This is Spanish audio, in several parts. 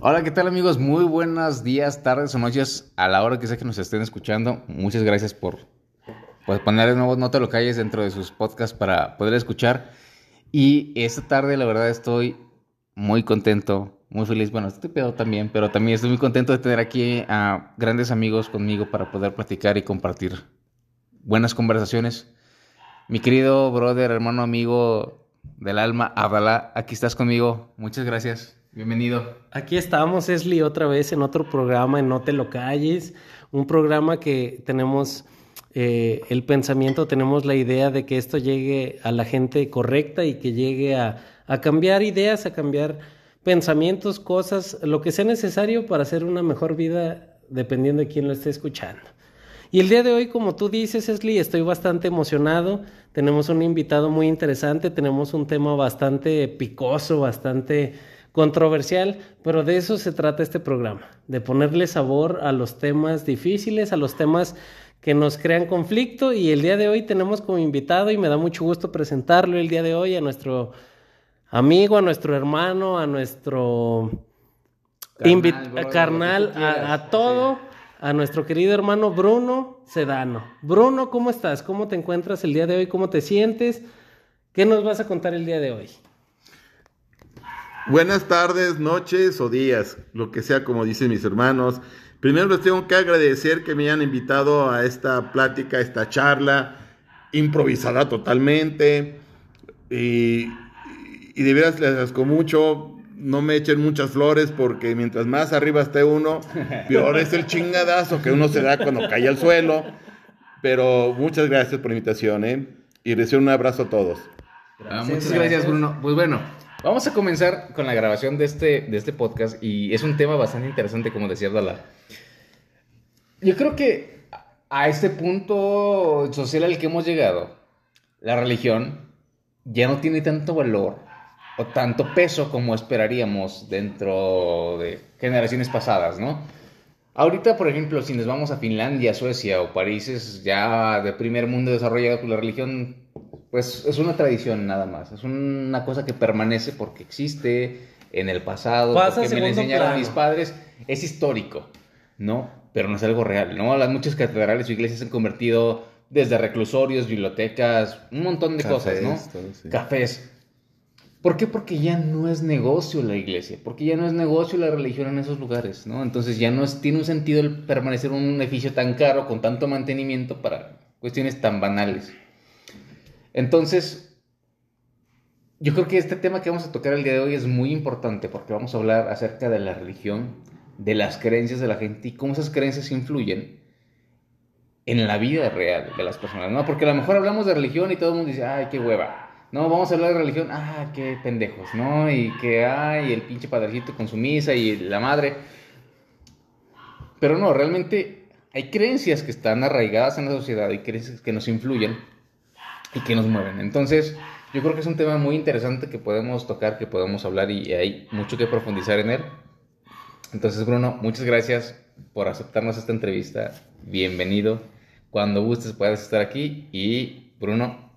Hola, ¿qué tal amigos? Muy buenos días, tardes o noches a la hora que sea que nos estén escuchando. Muchas gracias por pues, poner de nuevo No te lo calles dentro de sus podcasts para poder escuchar. Y esta tarde la verdad estoy muy contento, muy feliz. Bueno, estoy pedo también, pero también estoy muy contento de tener aquí a grandes amigos conmigo para poder platicar y compartir buenas conversaciones. Mi querido brother, hermano, amigo del alma, Abdalá, aquí estás conmigo. Muchas gracias. Bienvenido. Aquí estamos, Esli, otra vez en otro programa, en No Te Lo Calles, un programa que tenemos eh, el pensamiento, tenemos la idea de que esto llegue a la gente correcta y que llegue a, a cambiar ideas, a cambiar pensamientos, cosas, lo que sea necesario para hacer una mejor vida dependiendo de quién lo esté escuchando. Y el día de hoy, como tú dices, Esli, estoy bastante emocionado. Tenemos un invitado muy interesante, tenemos un tema bastante picoso, bastante controversial, pero de eso se trata este programa, de ponerle sabor a los temas difíciles, a los temas que nos crean conflicto y el día de hoy tenemos como invitado y me da mucho gusto presentarlo el día de hoy a nuestro amigo, a nuestro hermano, a nuestro carnal, carnal a, a, todo, a nuestro querido hermano Bruno Sedano. Bruno, ¿cómo estás? ¿Cómo te encuentras el día de hoy? ¿Cómo te sientes? ¿Qué nos vas a contar el día de hoy? Buenas tardes, noches o días, lo que sea como dicen mis hermanos. Primero les tengo que agradecer que me hayan invitado a esta plática, a esta charla, improvisada totalmente. Y, y de veras les agradezco mucho. No me echen muchas flores porque mientras más arriba esté uno, peor es el chingadazo que uno se da cuando cae al suelo. Pero muchas gracias por la invitación, ¿eh? Y recibo un abrazo a todos. Gracias, ah, muchas gracias, Bruno. Pues bueno, Vamos a comenzar con la grabación de este, de este podcast y es un tema bastante interesante, como decía Dala. Yo creo que a este punto social al que hemos llegado, la religión ya no tiene tanto valor o tanto peso como esperaríamos dentro de generaciones pasadas, ¿no? Ahorita, por ejemplo, si nos vamos a Finlandia, Suecia o países ya de primer mundo desarrollado, pues la religión pues es una tradición nada más, es una cosa que permanece porque existe en el pasado, porque me lo enseñaron mis padres, es histórico, ¿no? Pero no es algo real, ¿no? Las muchas catedrales o iglesias se han convertido desde reclusorios, bibliotecas, un montón de cosas, ¿no? Cafés. ¿Por qué? Porque ya no es negocio la iglesia, porque ya no es negocio la religión en esos lugares, ¿no? Entonces ya no tiene un sentido el permanecer en un edificio tan caro, con tanto mantenimiento para cuestiones tan banales. Entonces, yo creo que este tema que vamos a tocar el día de hoy es muy importante porque vamos a hablar acerca de la religión, de las creencias de la gente y cómo esas creencias influyen en la vida real de las personas, ¿no? Porque a lo mejor hablamos de religión y todo el mundo dice, ay, qué hueva. No, vamos a hablar de religión, ah, qué pendejos, ¿no? Y que, ay, el pinche padrecito con su misa y la madre. Pero no, realmente hay creencias que están arraigadas en la sociedad y creencias que nos influyen y que nos mueven. Entonces, yo creo que es un tema muy interesante que podemos tocar, que podemos hablar y hay mucho que profundizar en él. Entonces, Bruno, muchas gracias por aceptarnos esta entrevista. Bienvenido. Cuando gustes puedes estar aquí. Y, Bruno,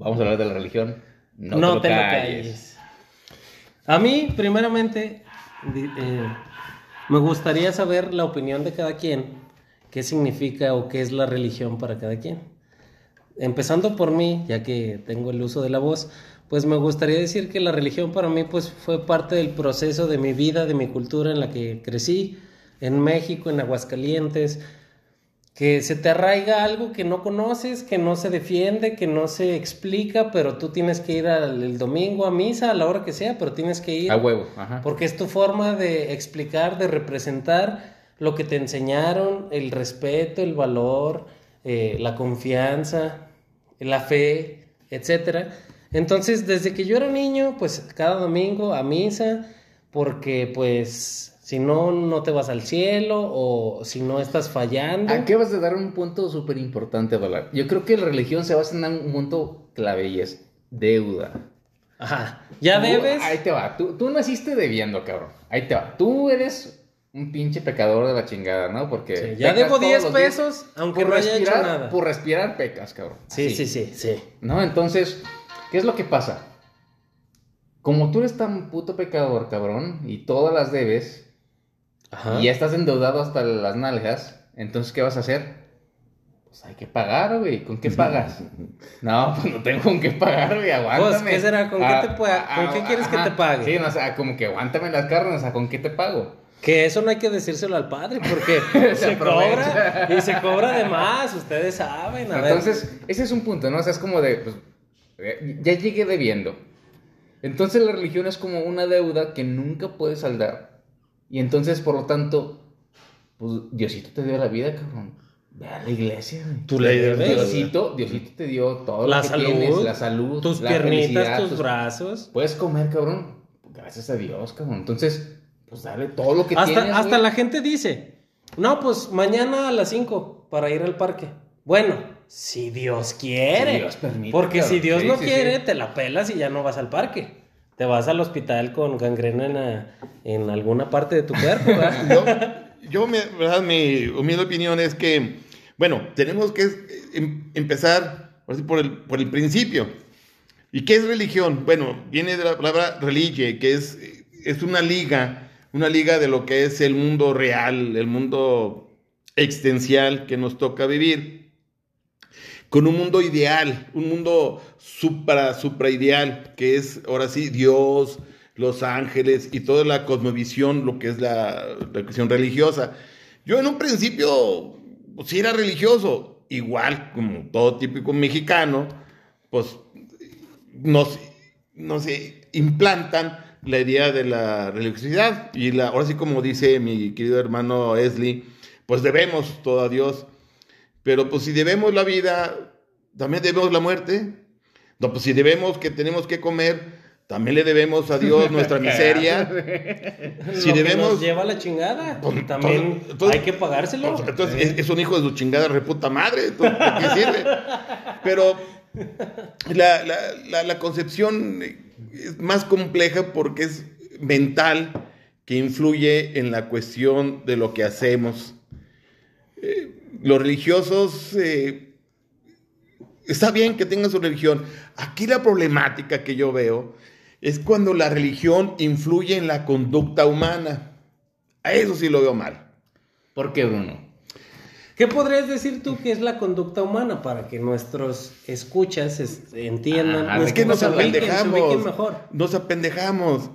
vamos a hablar de la religión. No, te, lo, calles. A mí, primeramente, eh, me gustaría saber la opinión de cada quien, qué significa o qué es la religión para cada quien empezando por mí, ya que tengo el uso de la voz, pues me gustaría decir que la religión para mí pues fue parte del proceso de mi vida, de mi cultura en la que crecí, en México, en Aguascalientes, que se te arraiga algo que no conoces, que no se defiende, que no se explica, pero tú tienes que ir el domingo a misa, a la hora que sea, pero tienes que ir. A huevo, Porque es tu forma de explicar, de representar lo que te enseñaron, el respeto, el valor, eh, la confianza, la fe, etcétera. Entonces, desde que yo era niño, pues cada domingo a misa, porque pues si no, no te vas al cielo o si no estás fallando. Aquí vas a dar un punto súper importante, Valar. Yo creo que la religión se basa en un punto clave y es deuda. Ajá. Ya debes. Ahí te va. Tú, tú naciste debiendo, cabrón. Ahí te va. Tú eres un pinche pecador de la chingada, ¿no? Porque. Sí, ya debo todos 10 los días. pesos, aunque no haya hecho nada. Por respirar pecas, cabrón. Sí, Así. sí, sí, sí. ¿No? Entonces, ¿qué es lo que pasa? Como tú eres tan puto pecador, cabrón, y todas las debes, Ajá. y ya estás endeudado hasta las nalgas, entonces, ¿qué vas a hacer? Pues hay que pagar, güey. ¿Con qué pagas? No, pues no tengo con qué pagar, güey. Aguántame. Pues, ¿qué será? ¿Con qué Ah, te pueda- ah, con qué ah, quieres que ajá. te pague? Sí, no, o sea, como que aguántame las carnes, o sea, ¿con qué te pago? Que eso no hay que decírselo al padre porque Se se, cobra y se cobra de más, ustedes saben. A ver. Entonces, ese es un punto, ¿no? O sea, es como de, pues, eh, ya llegué debiendo. Entonces la religión es como una deuda que nunca puedes saldar. Y entonces, por lo tanto, pues Diosito te dio la vida, cabrón. Ve a la iglesia, güey. Tú le. Diosito, Diosito te dio todo la lo que salud, tienes, la salud, tus la piernitas, tus tus- brazos. Puedes comer, cabrón. Gracias a Dios, cabrón. Entonces, pues dale todo lo que Hasta, tienes. hasta güey. la gente dice, no, pues mañana a las 5 para ir al parque. Bueno, si Dios quiere. Si Dios permite, Porque si Dios Sí, no sí, quiere, sí. te la pelas y ya no vas al parque. Te vas al hospital con gangrena en, la- en alguna parte de tu cuerpo. Yo, yo mi, verdad, mi humilde opinión es que, bueno, tenemos que em- empezar por, el, por el principio. ¿Y qué es religión? Bueno, viene de la palabra religie, que es, es una liga, una liga de lo que es el mundo real, el mundo existencial que nos toca vivir, con un mundo ideal, un mundo supra, supraideal, que es ahora sí Dios, los ángeles y toda la cosmovisión, lo que es la, la religiosa. Yo en un principio, pues sí era religioso, igual como todo típico mexicano, pues nos, nos implantan la idea de la religiosidad. Y la, ahora sí, como dice mi querido hermano Esli, pues debemos todo a Dios. Pero pues si debemos la vida, también debemos la muerte. No, pues si debemos que tenemos que comer, también le debemos a Dios nuestra miseria. Si Lo que debemos- nos lleva la chingada. Pues, También entonces- entonces- hay que pagárselo. Pues, entonces es, es un hijo de su chingada reputa madre. entonces, ¿de qué sirve? Pero la, la- la- la concepción es más compleja porque es mental que influye en la cuestión de lo que hacemos. Los religiosos, eh, está bien que tengan su religión. Aquí la problemática que yo veo es cuando la religión influye en la conducta humana. A eso sí lo veo mal. ¿Por qué, Bruno? ¿Qué podrías decir tú que es la conducta humana para que nuestros escuchas es- entiendan? Ah, es de que nos apendejamos. mejor. Nos apendejamos.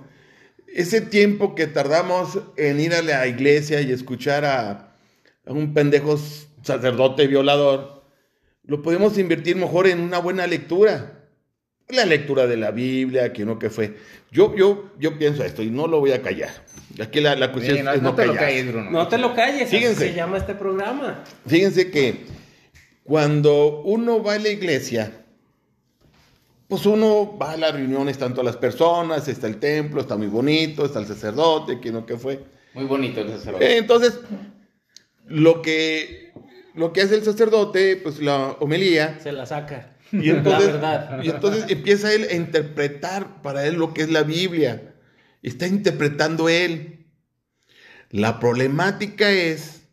Ese tiempo que tardamos en ir a la iglesia y escuchar a, a un pendejo sacerdote violador, lo podemos invertir mejor en una buena lectura. La lectura de la Biblia, que no que fue. Yo, yo, yo pienso esto y no lo voy a callar. Aquí la, la cuestión Sí, no, es no no, te lo calles, Bruno. No te lo calles, así Fíjense. se llama este programa. Fíjense que cuando uno va a la iglesia, pues uno va a las reuniones, están todas las personas, está el templo, está muy bonito, está el sacerdote, que no que fue. Muy bonito el sacerdote. Entonces, lo que, lo que hace el sacerdote, pues la homilía, Se la saca. y entonces, la y entonces empieza él a interpretar para él lo que es la Biblia. Está interpretando él. La problemática es,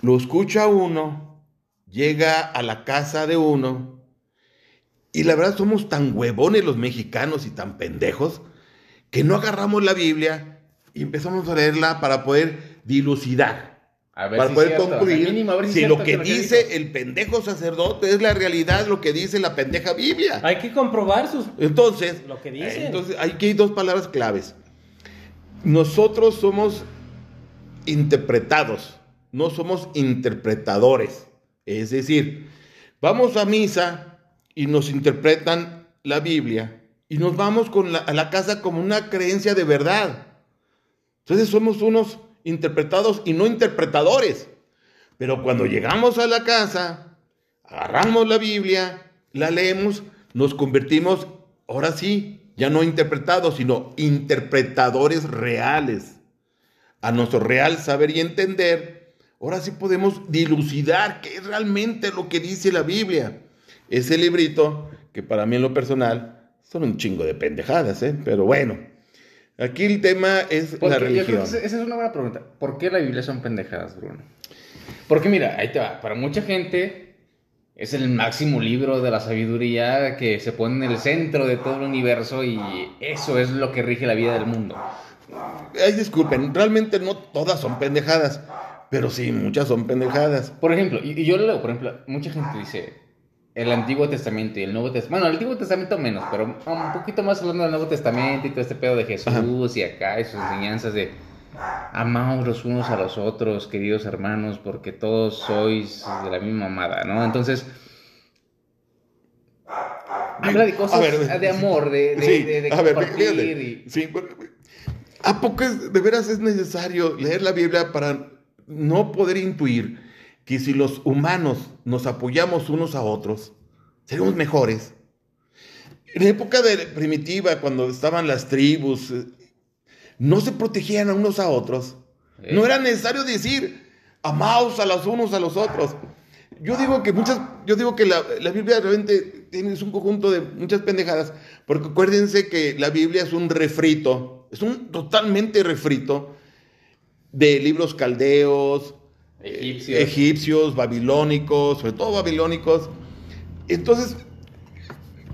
lo escucha uno, llega a la casa de uno, y la verdad somos tan huevones los mexicanos y tan pendejos, que no agarramos la Biblia y empezamos a leerla para poder dilucidar A ver para si poder cierto, concluir mínimo, a ver si lo que lo dice dijo. el pendejo sacerdote es la realidad, lo que dice la pendeja Biblia. Hay que comprobar sus... Entonces, Lo que dice. eh, entonces aquí hay dos palabras claves. Nosotros somos interpretados, no somos interpretadores. Es decir, vamos a misa y nos interpretan la Biblia y nos vamos con la- a la casa como una creencia de verdad. Entonces somos unos interpretados y no interpretadores. Pero cuando llegamos a la casa, agarramos la Biblia, la leemos, nos convertimos, ahora sí, ya no interpretados, sino interpretadores reales. A nuestro real saber y entender, ahora sí podemos dilucidar qué es realmente lo que dice la Biblia. Ese librito, que para mí en lo personal son un chingo de pendejadas, ¿eh? pero bueno. Aquí el tema es Porque la religión. esa es una buena pregunta. ¿Por qué la Biblia son pendejadas, Bruno? Porque mira, ahí te va. Para mucha gente es el máximo libro de la sabiduría que se pone en el centro de todo el universo y eso es lo que rige la vida del mundo. Ay, disculpen, realmente no todas son pendejadas, pero sí, muchas son pendejadas. Por ejemplo, y, y yo leo, por ejemplo, mucha gente dice el Antiguo Testamento y el Nuevo Testamento. Bueno, el Antiguo Testamento menos, pero un poquito más hablando del Nuevo Testamento y todo este pedo de Jesús y acá y sus enseñanzas de amaos los unos a los otros, queridos hermanos, porque todos sois de la misma amada, ¿no? Entonces, habla de cosas ver, de amor, de, de, sí, de- de a ver, y- sí, ¿A poco es- de veras es necesario leer la Biblia para no poder intuir que si los humanos nos apoyamos unos a otros, seremos mejores? En la época de primitiva, cuando estaban las tribus, eh, no se protegían a unos a otros. Eh. No era necesario decir, amaos a los unos a los otros. Yo digo que muchas, yo digo que la, la Biblia realmente tiene es un conjunto de muchas pendejadas, porque acuérdense que la Biblia es un refrito, es un totalmente refrito de libros caldeos, eh, Egipcios. egipcios, babilónicos, sobre todo babilónicos. Entonces,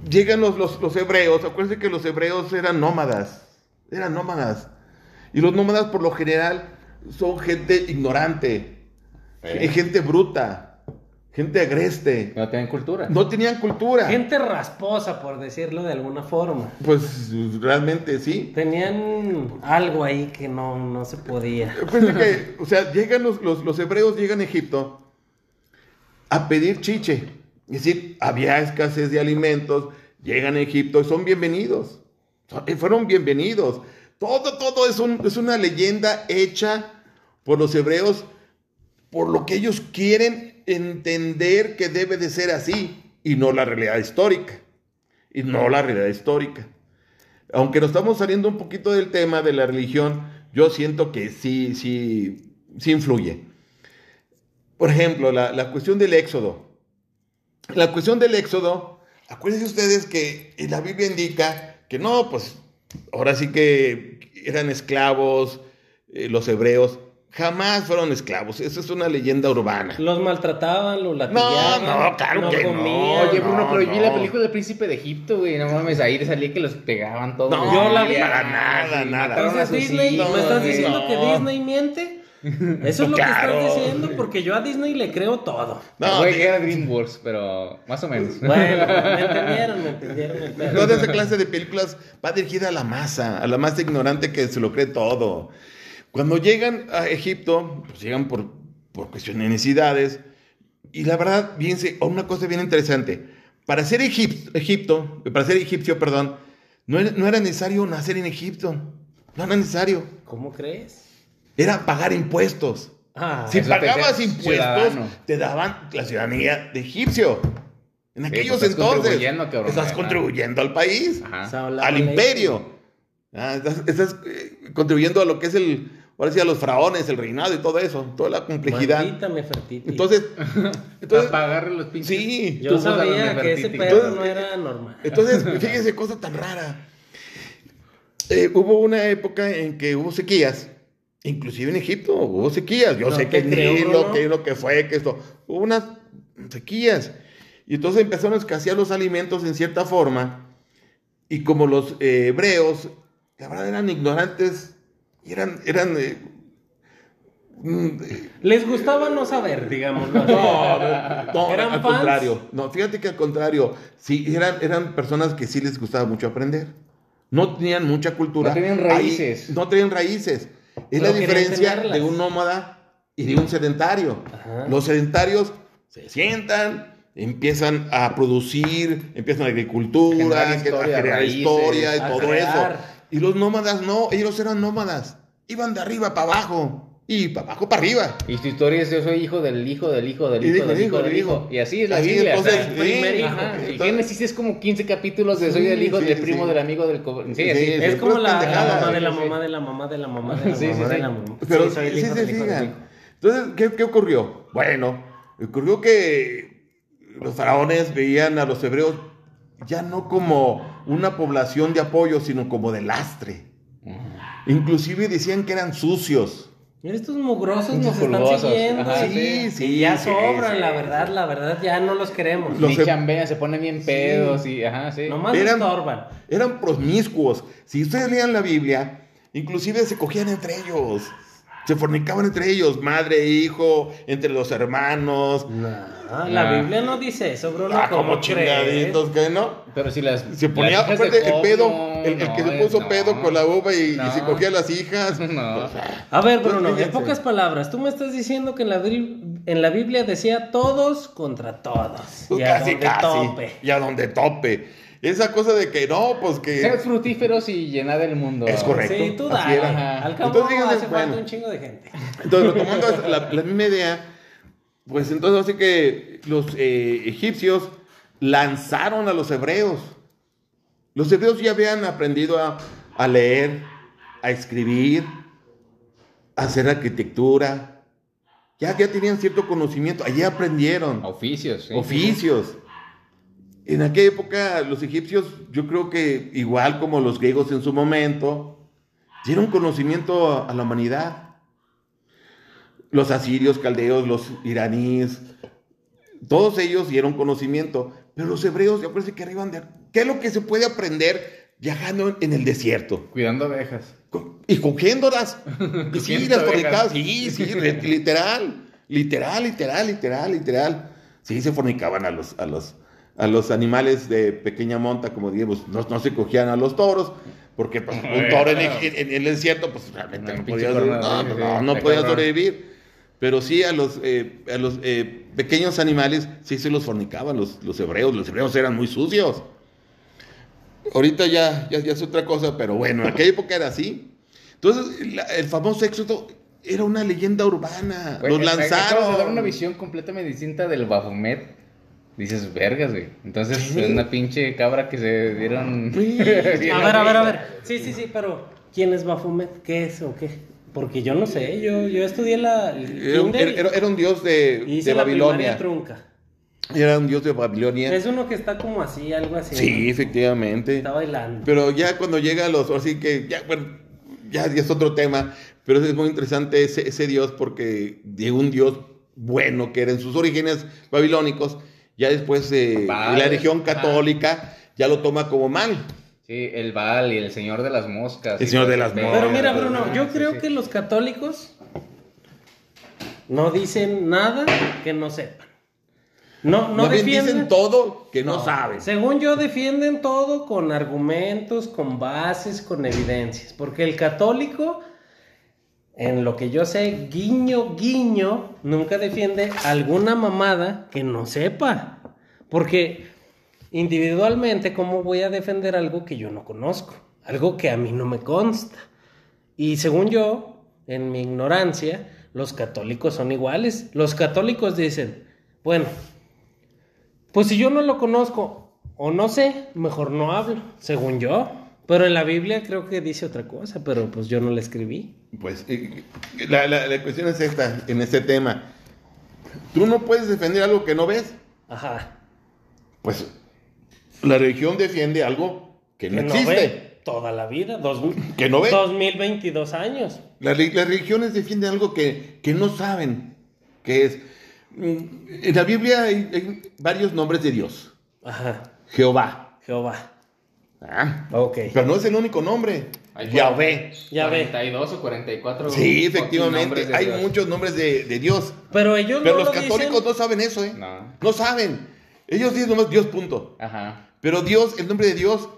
llegan los, los, los hebreos, acuérdense que los hebreos eran nómadas, eran nómadas. Y los nómadas por lo general son gente ignorante, Eh. gente bruta, gente agreste. no tienen cultura. No tenían cultura. Gente rasposa, por decirlo de alguna forma. Pues realmente sí. Tenían algo ahí que no, no se podía. Acuérdense que, o sea, llegan los, los, los hebreos, llegan a Egipto a pedir chiche. Es decir, había escasez de alimentos, llegan a Egipto y son bienvenidos. Eh, Fueron bienvenidos. Todo, todo es, un- es una leyenda hecha por los hebreos por lo que ellos quieren entender que debe de ser así y no la realidad histórica. Y no la realidad histórica. Aunque nos estamos saliendo un poquito del tema de la religión, yo siento que sí, sí, sí influye. Por ejemplo, la, la cuestión del éxodo. La cuestión del éxodo, acuérdense ustedes que la Biblia indica que no, pues ahora sí que eran esclavos eh, los hebreos. Jamás fueron esclavos. Esa es una leyenda urbana. Los maltrataban, los latillaban. no, claro que no. comían. Oye, Bruno, no, pero yo vi no. la película del príncipe de Egipto, güey. No mames, ahí salía que los pegaban todos. No, yo la vi. para nada, nada. Entonces Disney, ¿me estás diciendo que no. Disney miente? Eso es lo Claro. que estás diciendo, porque yo a Disney le creo todo. No, Güey, era DreamWorks, pero más o menos. Bueno, me entendieron, me entendieron el pedo. Toda esa clase de películas va dirigida a la masa, a la masa ignorante que se lo cree todo. Cuando llegan a Egipto, pues llegan por, por cuestiones de necesidades. Y la verdad, fíjense, una cosa bien interesante. Para ser Egip- Egipto, para ser egipcio, perdón, no era, no era necesario nacer en Egipto. No era necesario. ¿Cómo crees? Era pagar impuestos. Ah, Si pagabas impuestos, ciudadano. te daban la ciudadanía de egipcio. En aquellos pues, estás entonces, contribuyendo, cabrón, estás contribuyendo al país, Ajá. al imperio. Ah, estás, estás, eh, contribuyendo a lo que es el, ahora sí, a los faraones, el reinado y todo eso, toda la complejidad. Maldita Nefertiti. Entonces, Para entonces, pagarle los pinches. sí. yo sabía que ese Entonces, no era normal. Entonces, fíjense, cosa tan rara. Eh, hubo una época en que hubo sequías, inclusive en Egipto hubo sequías. Yo No sé que creo, ni Bruno. lo que lo que fue, que esto. Hubo unas sequías. Y entonces empezaron a escasear los alimentos en cierta forma. Y como los eh, hebreos, la verdad eran ignorantes, y eran, eran eh, mm, eh, Les gustaba no saber, digámoslo así. no, no, no, ¿Eran al fans? contrario. No, fíjate que al contrario, sí, eran, eran personas que sí les gustaba mucho aprender. No tenían mucha cultura. No tenían Ahí- raíces. no tenían raíces. Es Pero la diferencia de un nómada y de un sedentario. Ajá. Los sedentarios se sientan, empiezan a producir, empiezan a agricultura, Generar a historia, generar raíces, historia y a todo crear. eso. Y los nómadas no, ellos eran nómadas. Iban de arriba para abajo y para abajo para arriba. Y tu historia es yo soy hijo del hijo del hijo del hijo del hijo del hijo. Y así es la Así, Biblia. entonces, o sea, sí, primer hijo. ajá, Y entonces- Génesis es como 15 capítulos de soy del hijo sí, del sí. primo del amigo del... co- Sí, Sí, así. sí. Es como la, mamá de la mamá de la mamá de la mamá de la Sí, sí, mamá de sí. la mamá. Pero Sí, sí, soy el sí hijo del hijo del fijan. hijo. Entonces, ¿qué, qué ocurrió? Bueno, ocurrió que los faraones veían a los hebreos ya no como una población de apoyo, sino como de lastre. Inclusive decían que eran sucios. Mira, estos mugrosos Muchos nos están siguiendo. ajá, Sí, sí, y ya sí, sobran, sí. la verdad, la verdad, ya no los queremos. Los Ni em- chambean, se ponen bien pedos y ajá, sí. Nomás Eran- estorban. Eran promiscuos. Si ustedes leían la Biblia, inclusive se cogían entre ellos. Se fornicaban entre ellos, madre, e hijo, entre los hermanos. No, la. Biblia no dice eso, Bruno. Ah, ¿cómo como chingaditos, ¿qué no? Pero si las. Se ponía, las hijas de aparte, el pedo, no, el, que se puso no, pedo con la uva y, se cogía a las hijas. No. A ver, Bruno, Pues, en pocas palabras, tú me estás diciendo que en la, Bri- en la Biblia decía todos contra todos. Pues y a casi, donde casi. tope. Y a donde tope. Esa cosa de que no, pues que. Sed fructíferos y llenad el mundo. Es correcto. Sí, tú. Ajá. Al cabo Entonces, fíjense, hace bueno. falta un chingo de gente. Entonces, retomando la, la misma idea, pues entonces así que los eh, egipcios lanzaron a los hebreos. Los hebreos ya habían aprendido a, a leer, a escribir, a hacer arquitectura. Ya, ya tenían cierto conocimiento, allí aprendieron Oficios, sí. oficios. En aquella época los egipcios, yo creo que igual como los griegos en su momento, dieron conocimiento a, la humanidad. Los asirios, caldeos, los iraníes, todos ellos dieron conocimiento, pero los hebreos, ya parece que arriban de... ¿Qué es lo que se puede aprender viajando en, el desierto? Cuidando abejas. Y cogiéndolas. Y sí, las fornicadas. Sí, sí, literal. Literal, literal, literal, literal. Sí, se fornicaban a los, a los, a los animales de pequeña monta, como digamos, no, no se cogían a los toros, porque pues, un toro en, el- en- el desierto, pues realmente no pinche podía, no, no, no, no podía sobrevivir. Pero sí a los, eh, a los eh, pequeños animales, sí se los fornicaban los, los hebreos. Los hebreos eran muy sucios. Ahorita ya, ya, ya es otra cosa, pero bueno, en aquella época era así. Entonces, la- el famoso éxodo era una leyenda urbana. Güey, Los me acabas de dar una lanzaron. visión completamente distinta del Baphomet. Dices, vergas, güey. Entonces, es una pinche cabra que se dieron. Sí. A ver, a ver, a ver. Sí, sí, sí, pero ¿quién es Bafumet? ¿Qué es o qué? Porque yo no sé, yo, yo estudié la Era, era- era un dios de, y hice de la Babilonia. trunca. Era un dios de Babilonia. Es uno que está como así, algo así. Sí, ¿no? efectivamente. Está bailando. Pero ya cuando llega a los, así que ya, bueno, ya, ya es otro tema, pero es muy interesante ese, ese dios porque de un dios bueno que era en sus orígenes babilónicos, ya después eh, Baal, la religión católica ya lo toma como mal. Sí, el Baal y el señor de las moscas. El señor de las moscas. Pero mira, Bruno, yo creo sí. que los católicos no dicen nada que no sepan. No, no defienden dicen todo que no, saben. Según yo, defienden todo con argumentos, con bases, con evidencias. Porque el católico, en lo que yo sé, guiño, guiño, nunca defiende alguna mamada que no sepa. Porque individualmente, ¿cómo voy a defender algo que yo no conozco? Algo que a mí no me consta. Y según yo, en mi ignorancia, los católicos son iguales. Los católicos dicen, bueno, pues si yo no lo conozco o no sé, mejor no hablo, según yo. Pero en la Biblia creo que dice otra cosa, pero pues yo no la escribí. Pues eh, la, la- la cuestión es esta, en este tema. Tú no puedes defender algo que no ves. Ajá. Pues la religión defiende algo que no Que no existe. ve toda la vida, dos, Que no ve. 2022 años. Las, re- las religiones defienden algo que, que no saben, que es... mm, En la Biblia hay, hay varios nombres de Dios. Ajá. Jehová. Jehová. Ah, Ok. pero no es el único nombre. Hay Yahvé. Yahvé. 42 o 44. Sí, efectivamente. Hay Dios. muchos nombres de, de Dios. Pero ellos Pero no los lo católicos dicen. no saben eso, ¿eh? No. No saben. Ellos dicen nomás Dios, punto. Ajá. Pero Dios, el nombre de Dios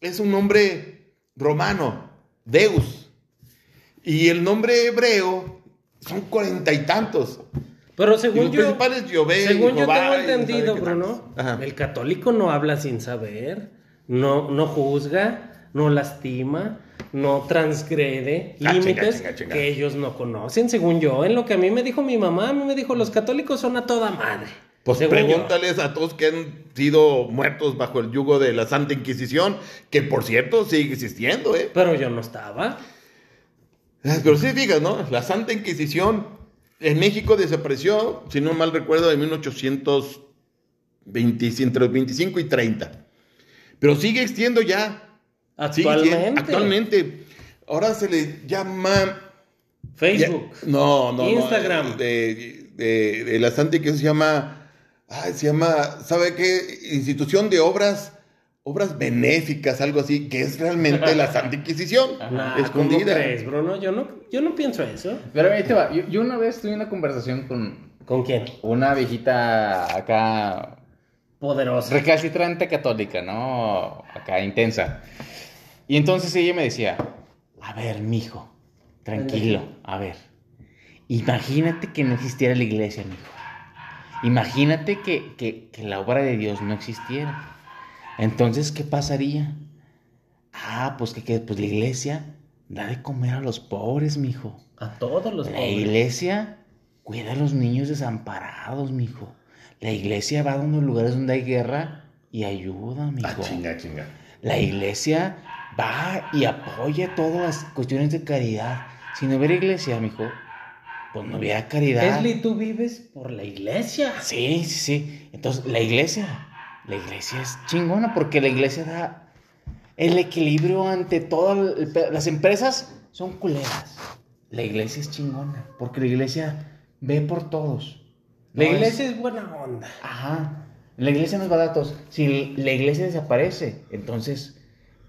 es un nombre romano, Deus. Y el nombre hebreo son cuarenta y tantos. Pero Y según los yo, principales, Jehová, según yo Jehová, tengo y entendido, Bruno. Ajá. el católico no habla sin saber, no, no juzga, no lastima, no transgrede Ah, límites que ellos no conocen, según yo. En lo que a mí me dijo mi mamá, a mí me dijo, los católicos son a toda madre. Pues Según yo. pregúntales a todos que han sido muertos bajo el yugo de la Santa Inquisición, que por cierto sigue existiendo, ¿eh? Pero yo no estaba. Ah, Pero sí, fijas, ¿no? La Santa Inquisición en México desapareció, si no mal recuerdo, en 1820, entre los 25 y 30. Pero sigue existiendo ya. Actualmente. existiendo- actualmente. ahora se le llama... Facebook. Ya- no, no, no, Instagram. de, de- de la Santa que se llama... ay, se llama, ¿sabe qué? Institución de obras... Obras benéficas, algo así, que es realmente la Santa Inquisición, ¿cómo escondida. crees, Bruno? Yo no, yo no pienso eso. Pero ahí te va. Yo, yo una vez tuve una conversación con ¿Con quién? una viejita acá Poderosa. recalcitrante católica, ¿no? Acá intensa. Y entonces ella me decía, a ver, mijo, tranquilo, a ver. Imagínate que no existiera la iglesia, mijo. Imagínate que, que- que la obra de Dios no existiera. Entonces, ¿qué pasaría? Ah, pues que, que- pues la iglesia da de comer a los pobres, mijo. A todos los La pobres. iglesia cuida a los niños desamparados, mijo. La iglesia va a unos lugares donde hay guerra y ayuda, mijo. Ah, chinga, chinga. La iglesia va y apoya todas las cuestiones de caridad. Si no hubiera iglesia, mijo, pues no hubiera caridad. Esli, tú vives por la iglesia. Sí, sí, sí. Entonces, la iglesia, la iglesia es chingona porque la iglesia da el equilibrio ante todas las empresas son culeras. La iglesia es chingona porque la iglesia ve por todos. La No iglesia es buena onda. Ajá. La iglesia no es baratos. Si la iglesia desaparece, entonces,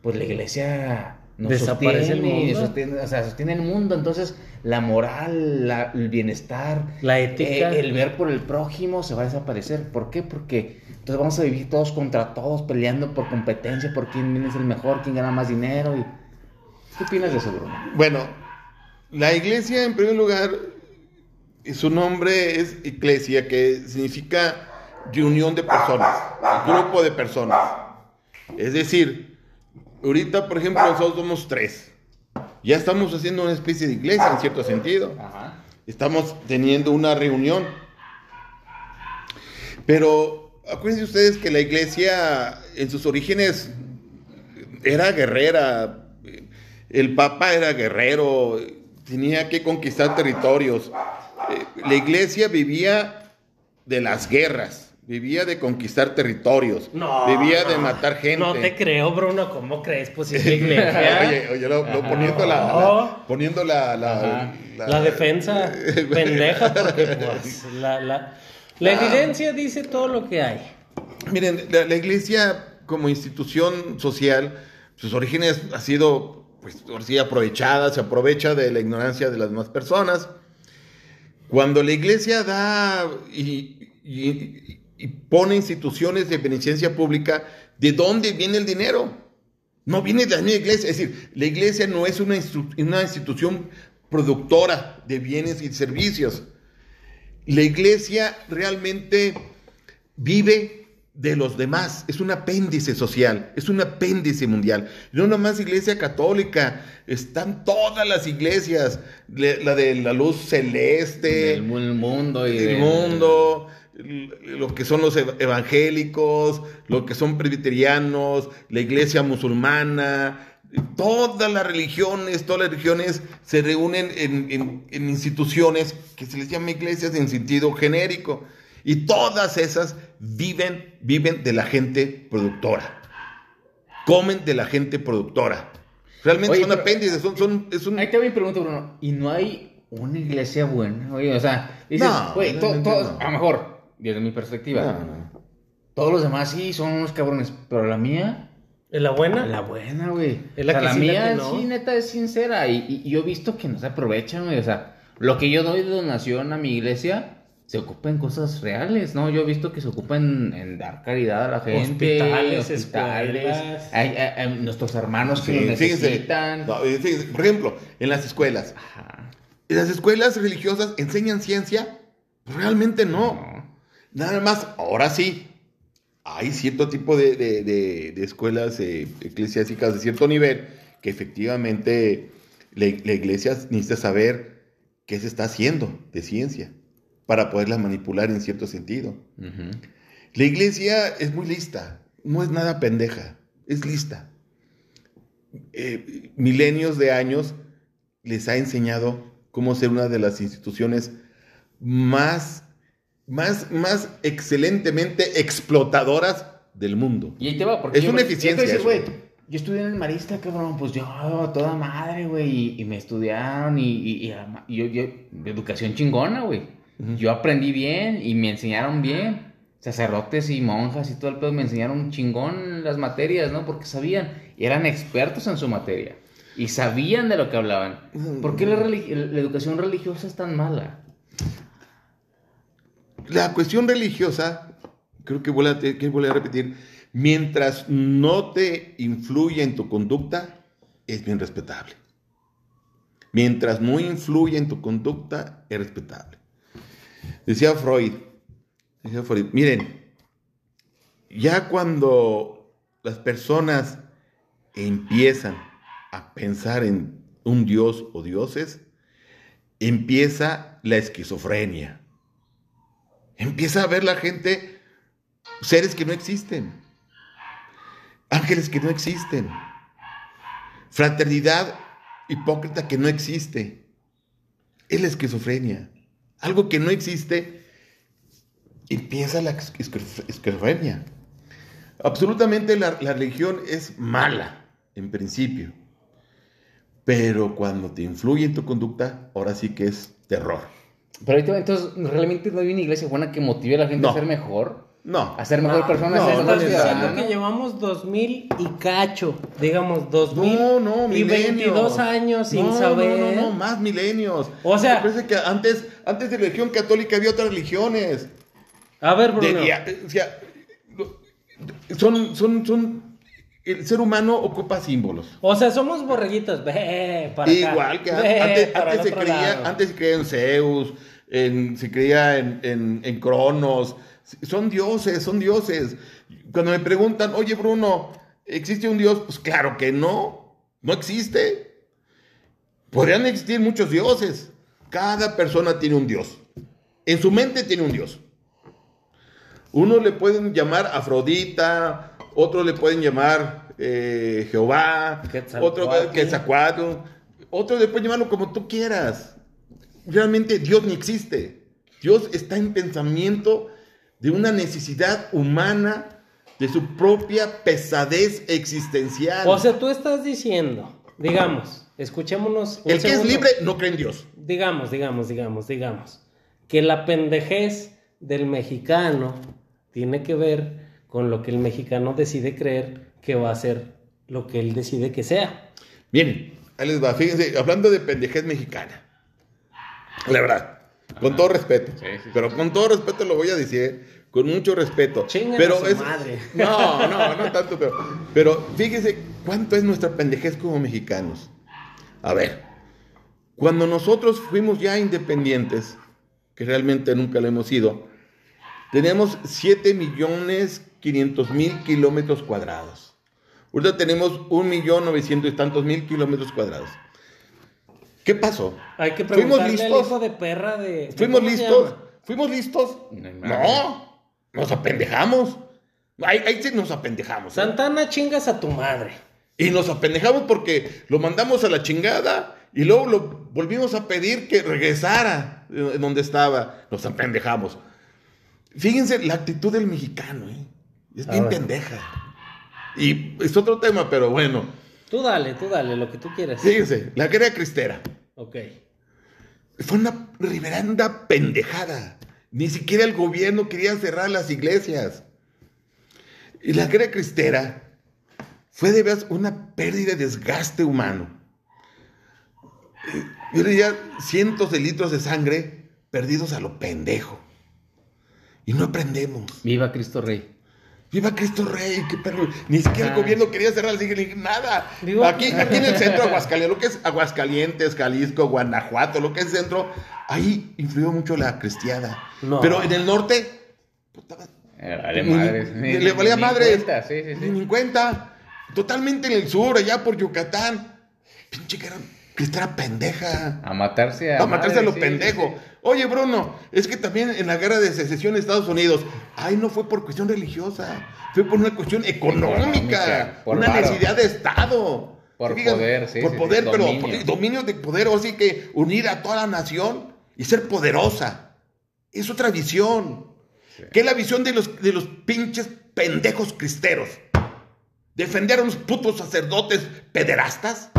pues la iglesia no Desaparece el sostiene, mundo. sostiene- o sea, sostiene el mundo. Entonces, la moral, la- el bienestar, La ética. eh, el ver por el prójimo se va a desaparecer. ¿Por qué? Porque entonces vamos a vivir todos contra todos, peleando por competencia, por quién es el mejor, quién gana más dinero. Y... ¿Qué opinas de eso, Bruno? Bueno, la iglesia, en primer lugar, su nombre es iglesia, que significa reunión de personas, grupo de personas. Es decir, ahorita, por ejemplo, nosotros somos tres. Ya estamos haciendo una especie de iglesia, en cierto sentido. Estamos teniendo una reunión. Pero acuérdense ustedes que la iglesia en sus orígenes era guerrera. El papa era guerrero, tenía que conquistar territorios. Eh, La iglesia vivía de las guerras, vivía de conquistar territorios, No. vivía de matar gente. No te creo, Bruno. ¿Cómo crees? Pues es la iglesia. Oye, oye, lo- lo- poniendo la, la- poniendo la, la, defensa pendeja, porque pues la, la, la evidencia dice todo lo que hay. Miren, la, la iglesia como institución social, sus orígenes ha sido, pues, ahora sí, aprovechada, se aprovecha de la ignorancia de las demás personas. Cuando la iglesia da y, pone instituciones de beneficencia pública, ¿de dónde viene el dinero? No viene de la iglesia. Es decir, la iglesia no es una, una institución productora de bienes y servicios. La iglesia realmente vive de los demás, es un apéndice social, es un apéndice mundial. No nomás iglesia católica, están todas las iglesias, le- la de la luz celeste, mu- el mundo y el mundo, lo que son los ev- evangélicos, lo que son presbiterianos, la iglesia musulmana, todas las religiones, todas las religiones se reúnen en, en- en instituciones que se les llama iglesias en sentido genérico. Y todas esas viven, viven de la gente productora. Comen de la gente productora. Realmente Oye, son pero- apéndices, son, son, es un... Ahí te mi pregunta, Bruno. ¿Y no hay una iglesia buena? Oye, o sea, dices, No, güey, to- todos- no. a lo mejor, desde mi perspectiva, No, no. todos los demás sí son unos cabrones, pero la mía, ¿Es la buena? la buena, güey. Es la o sea, que la sí, la mía que no. sí, neta, es sincera. Y, y- y yo he visto que no se aprovechan, güey. O sea, lo que yo doy de donación a mi iglesia se ocupa en cosas reales, ¿no? Yo he visto que se ocupa en, en dar caridad a la gente. Hospitales, escuelas. Hay, hay- hay nuestros hermanos que lo fíjense, necesitan. no, fíjense, por ejemplo, en las escuelas. Ajá. ¿En las escuelas religiosas enseñan ciencia? Pues realmente no. No. Nada más, ahora sí. Hay cierto tipo de, de- de- de escuelas eh, eclesiásticas de cierto nivel que efectivamente la, la iglesia necesita saber qué se está haciendo de ciencia para poderla manipular en cierto sentido. La iglesia es muy lista, no es nada pendeja, es lista. Eh, milenios de años les ha enseñado cómo ser una de las instituciones más, más, más excelentemente explotadoras del mundo. Y ahí te va, porque Es yo- una yo eficiencia decir, eso. yo estudié en el Marista, cabrón, pues yo, toda madre, güey, y, y me estudiaron y, y, y yo, yo, educación chingona, güey. Yo aprendí bien y me enseñaron bien. Sacerdotes y monjas y todo el pedo me enseñaron chingón las materias, ¿no? Porque sabían, y eran expertos en su materia. Y sabían de lo que hablaban. ¿Por qué la, educación religiosa es tan mala? La cuestión religiosa, creo que voy a, que voy a repetir, mientras no te influya en tu conducta, es bien respetable. Mientras no influya en tu conducta, es respetable. Decía Freud, decía Freud, miren, ya cuando las personas empiezan a pensar en un dios o dioses, empieza la esquizofrenia. Empieza a ver la gente seres que no existen, ángeles que no existen, fraternidad hipócrita que no existe. Es la esquizofrenia. Algo que no existe, empieza la esquizof- esquizofrenia. Absolutamente la, la religión es mala, en principio. Pero cuando te influye en tu conducta, ahora sí que es terror. Pero ahorita, entonces, ¿realmente no hay una iglesia buena que motive a la gente No. a ser mejor? No. A ser mejor persona, no, a ser no mejor Estás que llevamos 2000 y cacho, digamos 2000 No, no, y milenios. 22 años sin No, saber. No, no, no, más milenios. O sea- Me parece que antes, antes de la religión católica había otras religiones. A ver, Bruno. y o sea, son, son, son, el ser humano ocupa símbolos. O sea, somos borreguitos. Ve para acá. Igual que Ve antes, para antes se creía, lado. antes se creía en Zeus, en- se creía en, en, en Cronos. Son dioses, son dioses. Cuando me preguntan, oye Bruno, ¿existe un dios? Pues claro que no, no existe. Podrían existir muchos dioses. Cada persona tiene un dios. En su mente tiene un dios. Uno le pueden llamar Afrodita, otro le pueden llamar eh, Jehová, otro Quetzalcóatl, otro le pueden llamarlo como tú quieras. Realmente Dios ni existe. Dios está en pensamiento de una necesidad humana, de su propia pesadez existencial. O sea, tú estás diciendo, digamos, escuchémonos. El que es libre no cree en Dios. Digamos, digamos, digamos, digamos. Que la pendejez del mexicano tiene que ver con lo que el mexicano decide creer que va a ser lo que él decide que sea. Miren, ahí les va. Fíjense, hablando de pendejez mexicana. La verdad, con todo respeto. Sí, sí, sí. Pero con todo respeto lo voy a decir, con mucho respeto. Chinguen pero a su madre. No, no, no tanto, pero, pero fíjense cuánto es nuestra pendejez como mexicanos. A ver, cuando nosotros fuimos ya independientes, que realmente nunca lo hemos sido, tenemos 7 millones 500 mil kilómetros cuadrados. Ahorita tenemos 1 millón 900 y tantos mil kilómetros cuadrados. ¿Qué pasó? Hay que ¿Fuimos preguntarle al listos? hijo de perra de... ¿Fuimos ¿cómo se listos? ¿Fuimos listos? No, No, nos apendejamos. Ahí, ahí sí nos apendejamos. ¿eh? Santana, chingas a tu madre. Y nos apendejamos porque lo mandamos a la chingada y luego lo volvimos a pedir que regresara de donde estaba. Nos apendejamos. Fíjense la actitud del mexicano, ¿eh? Es bien pendeja. Y es otro tema, pero bueno. Tú dale, tú dale, lo que tú quieras. Fíjense, la guerra cristera. Ok. Fue una reverenda pendejada. Ni siquiera el gobierno quería cerrar las iglesias. Y la guerra cristera fue de veras una pérdida de desgaste humano. Yo diría cientos de litros de sangre perdidos a lo pendejo. Y no aprendemos. Viva Cristo Rey. Viva Cristo Rey, qué perro. Ni siquiera Ah. el gobierno quería cerrar nada. Digo- aquí, aquí en el centro de Aguascalientes, lo que es Aguascalientes, Jalisco, Guanajuato, lo que es centro, ahí influyó mucho la cristiada. No. Pero en el norte, puta, Eh, vale ni- madres. ni- le valía madres. cuenta, Sí, sí, sí. Ni en cuenta. Totalmente en el sur, allá por Yucatán. Pinche que era cristera pendeja. A matarse a. A matarse a lo sí, pendejo. sí, sí. Oye, Bruno, es que también en la guerra de secesión de Estados Unidos, ay, no fue por cuestión religiosa, fue por una cuestión económica, Económica, por una varo. necesidad de Estado. Por poder, sí, Por poder, pero dominio. por- dominio de poder, o así que unir a toda la nación y ser poderosa. Es otra visión. Que es la visión de los, de los pinches pendejos cristeros. defender a unos putos sacerdotes pederastas.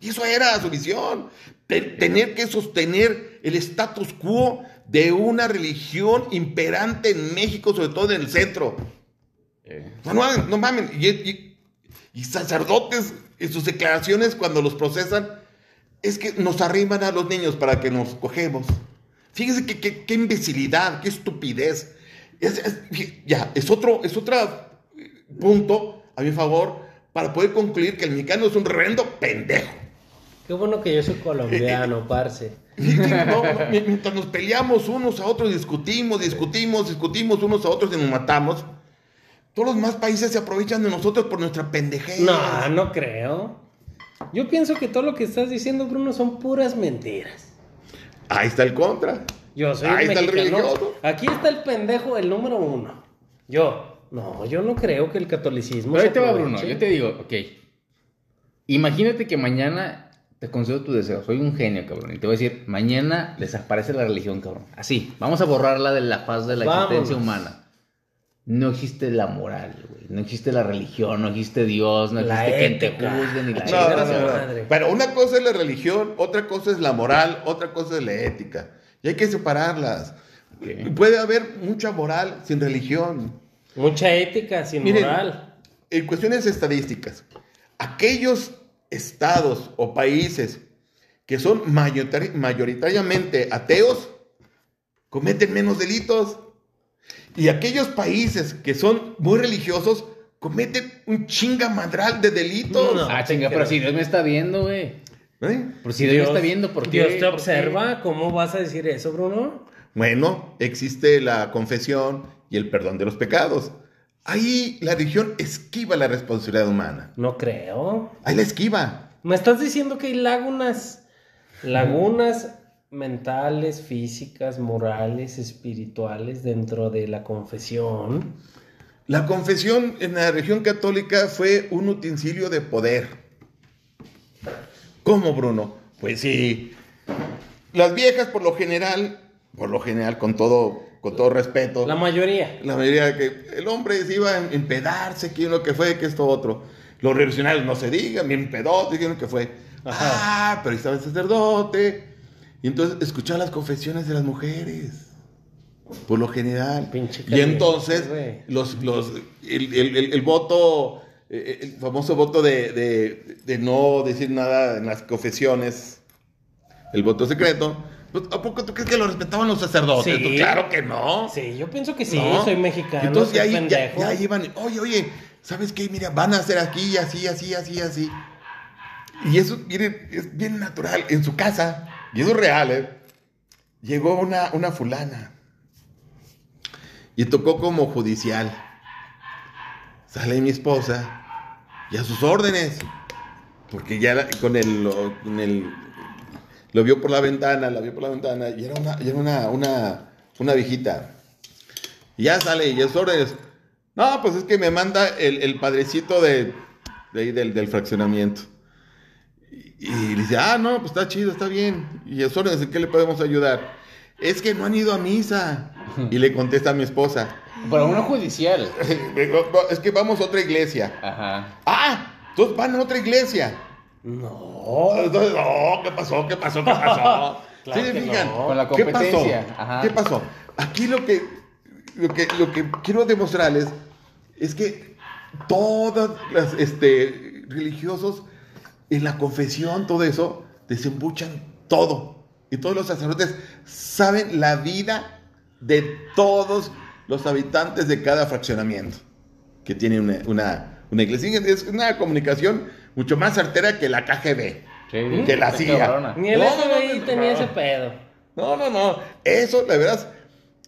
Y eso era su visión, te- tener que sostener el status quo de una religión imperante en México, sobre todo en el centro. Eh, No. Y, sacerdotes en sus declaraciones cuando los procesan, es que nos arriman a los niños para que nos cogemos. Que- qué imbecilidad, qué estupidez. Es- ya, es otro, es otro punto a mi favor para poder concluir que el mexicano es un reverendo pendejo. Qué bueno que yo soy colombiano, parce. No, no, mientras nos peleamos unos a otros, discutimos, discutimos, discutimos unos a otros y nos matamos, todos los demás países se aprovechan de nosotros por nuestra pendejez. No, no creo. Yo pienso que todo lo que estás diciendo, Bruno, son puras mentiras. Ahí está el contra. Yo soy Ahí el está el religioso. Aquí está el pendejo, el número uno. Yo. No, yo no creo que el catolicismo. Pero ahí te va. Bruno. Yo te digo, ok. Imagínate que mañana te concedo tu deseo. Soy un genio, cabrón. Y te voy a decir, mañana desaparece la religión, cabrón. Así. Vamos a borrarla de la faz de la Vámonos. existencia humana. No existe la moral, güey. No existe la religión, no existe Dios, no La existe quien te juzgue ni la No, no, no. Pero una cosa es la religión, otra cosa es la moral, otra cosa es la ética. Y hay que separarlas. Ok. Puede haber mucha moral sin religión. Mucha ética sin Miren, moral. En cuestiones estadísticas, aquellos estados o países que son mayoritari- mayoritariamente ateos cometen menos delitos. Y aquellos países que son muy religiosos cometen un chingamadral de delitos. No. Ah, chinga, pero si Dios me está viendo, güey. ¿Eh? Pero si Dios, me está viendo, ¿por qué? Dios te observa. ¿Cómo vas a decir eso, Bruno? Bueno, existe la confesión y el perdón de los pecados. Ahí la religión esquiva la responsabilidad humana. No creo. Ahí la esquiva. Me estás diciendo que hay lagunas, lagunas mentales, físicas, morales, espirituales dentro de la confesión. La confesión en la religión católica fue un utensilio de poder. ¿Cómo, Bruno? Pues sí. Las viejas, por lo general, por lo general, con todo, con todo respeto, La mayoría. la mayoría que el hombre se iba a empedarse, que lo que fue, que esto otro. Los revolucionarios no se digan, bien pedote, que lo que fue. Ajá. Ah, pero estaba el sacerdote. Y entonces escuchaba las confesiones de las mujeres. Por lo general. Pinche y entonces, los, los, el, el- el- el voto, eh, el famoso voto de, de- de no decir nada en las confesiones, el voto secreto, ¿a poco tú crees que lo respetaban los sacerdotes? Sí. Tú, claro que no. Sí, yo pienso que sí, No. soy mexicano, Entonces ya, ahí- ya, ya iban, oye, oye, ¿sabes qué? Mira, van a hacer aquí, así, así, así, así. Y eso, miren, es bien natural. En su casa, y eso es real, ¿eh? Llegó una, una fulana. Y tocó como judicial. Sale mi esposa. Y a sus órdenes. Porque ya con el, con el- Lo vio por la ventana, la vio por la ventana. Y era una, y era una, una, una viejita. Y ya sale, y sus órdenes. No, pues es que me manda el, el padrecito de, de ahí del, del fraccionamiento. Y, dice, ah, no, pues está chido, está bien. Y sus órdenes, ¿en qué le podemos ayudar? Es que no han ido a misa. Y le contesta a mi esposa, Para uno judicial. es que vamos a otra iglesia. Ajá. Ah, entonces van a otra iglesia. No. Entonces, no, ¿qué pasó? ¿Qué pasó? ¿Qué pasó? Claro ¿Sí que fijan? no. Con la ¿Qué pasó? competencia, ajá. ¿Qué pasó? Aquí lo que, lo que, lo que quiero demostrarles es que todas las este, religiosos en la confesión, todo eso, desembuchan todo. Y todos los sacerdotes saben la vida de todos los habitantes de cada fraccionamiento que tiene una, una, una iglesia. Es una comunicación mucho más certera que la KGB. Sí, Que la está CIA. Ni el No, FBI no, no, tenía no. ese pedo. No, no, no. Eso, la verdad,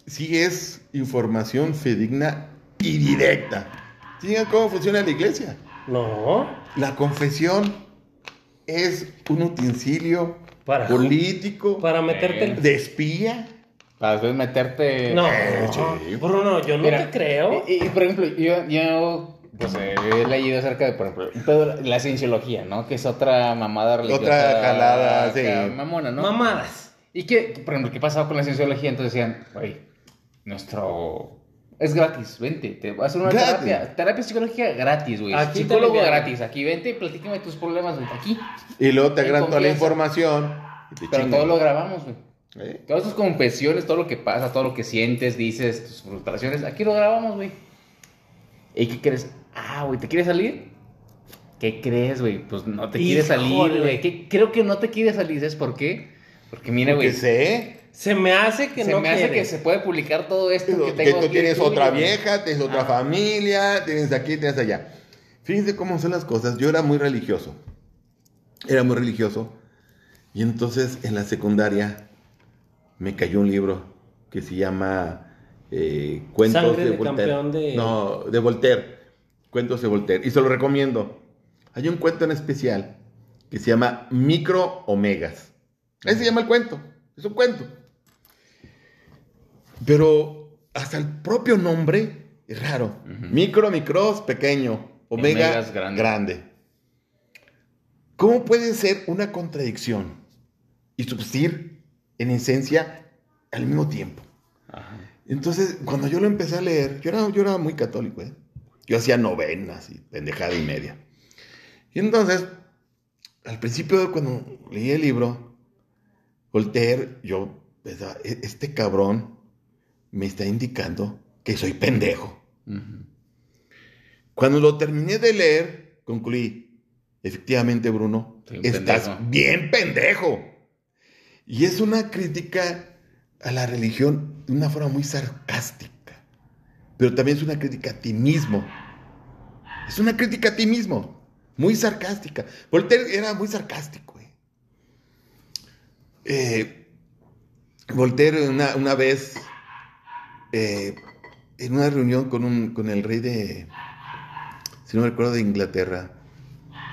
sí es información fidedigna y directa. Sigan cómo funciona la iglesia. No. La confesión es un utensilio Para- político Para meterte el... de espía. Para después meterte. No. Eh, sí. Bruno, yo no Mira, te creo. Y, y, por ejemplo, yo, yo pues, eh, he leído acerca de, por ejemplo, la cienciología, ¿no? Que es otra mamada religiosa. Otra jalada, acá, sí. Mamona, ¿no? Mamadas. Y que, por ejemplo, ¿qué pasaba con la cienciología? Entonces decían, güey, nuestro Es gratis, vente. Te voy a hacer una Gratis. terapia. Terapia psicológica gratis, güey. Aquí Psicólogo gratis. Aquí vente y platícame tus problemas, güey. Aquí. Y luego te agarran toda la información. y te Pero chingan. todo lo grabamos, güey. ¿Eh? Todas tus confesiones, todo lo que pasa, todo lo que sientes, dices, tus frustraciones, aquí lo grabamos, güey. ¿Y qué crees? Ah, güey, ¿te quieres salir? ¿Qué crees, güey? Pues no te quieres salir, güey. ¿Qué- Creo que no te quieres salir, ¿sabes por qué? Porque mira, güey, sé Se me hace que se no me hace que se puede publicar todo esto que que tengo tú aquí tienes otra güey. vieja, tienes otra Ah. familia, tienes aquí, tienes allá. Fíjense cómo son las cosas. Yo era muy religioso. Era muy religioso. Y entonces en la secundaria me cayó un libro que se llama eh, Cuentos Sangre de, de Voltaire. campeón de- No, de Voltaire. Cuentos de Voltaire. Y se lo recomiendo. Hay un cuento en especial que se llama Micro Omegas. Ese se llama el cuento. Es un cuento. Pero hasta el propio nombre es raro. Micro, micros, pequeño. Omega, Omegas, grande. grande. ¿Cómo puede ser una contradicción y subsistir en esencia al mismo tiempo? Ajá. Entonces, cuando yo lo empecé a leer, yo era, yo era muy católico, ¿eh? Yo hacía novenas y pendejada y media. Y entonces, al principio, cuando leí el libro, Voltaire, yo pensaba, "E- este cabrón me está indicando que soy pendejo. Cuando lo terminé de leer, concluí, efectivamente, Bruno, estás pendejo. bien pendejo. Y es una crítica a la religión de una forma muy sarcástica, pero también es una crítica a ti mismo. Es una crítica a ti mismo, muy sarcástica. Voltaire era muy sarcástico. eh. Eh, Voltaire una, una vez, eh, en una reunión con, un, con el rey de, si no me recuerdo, de Inglaterra,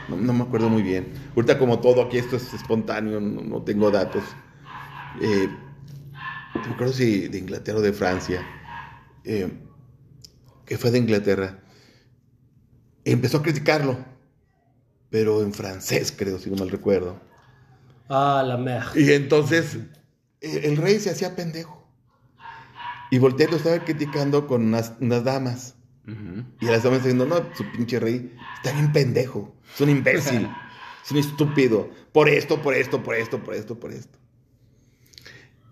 no, no me acuerdo muy bien. Ahorita como todo aquí esto es espontáneo, no, no tengo datos. Eh, no me acuerdo si de Inglaterra o de Francia, eh, que fue de Inglaterra. Empezó a criticarlo, pero en francés creo, si no mal recuerdo. Ah, la mea. Y entonces eh, el rey se hacía pendejo. Y Voltaire lo estaba criticando con unas, unas damas. Y las damas diciendo, no, su pinche rey está bien pendejo. Es un imbécil. es un estúpido. Por esto, por esto, por esto, por esto, por esto.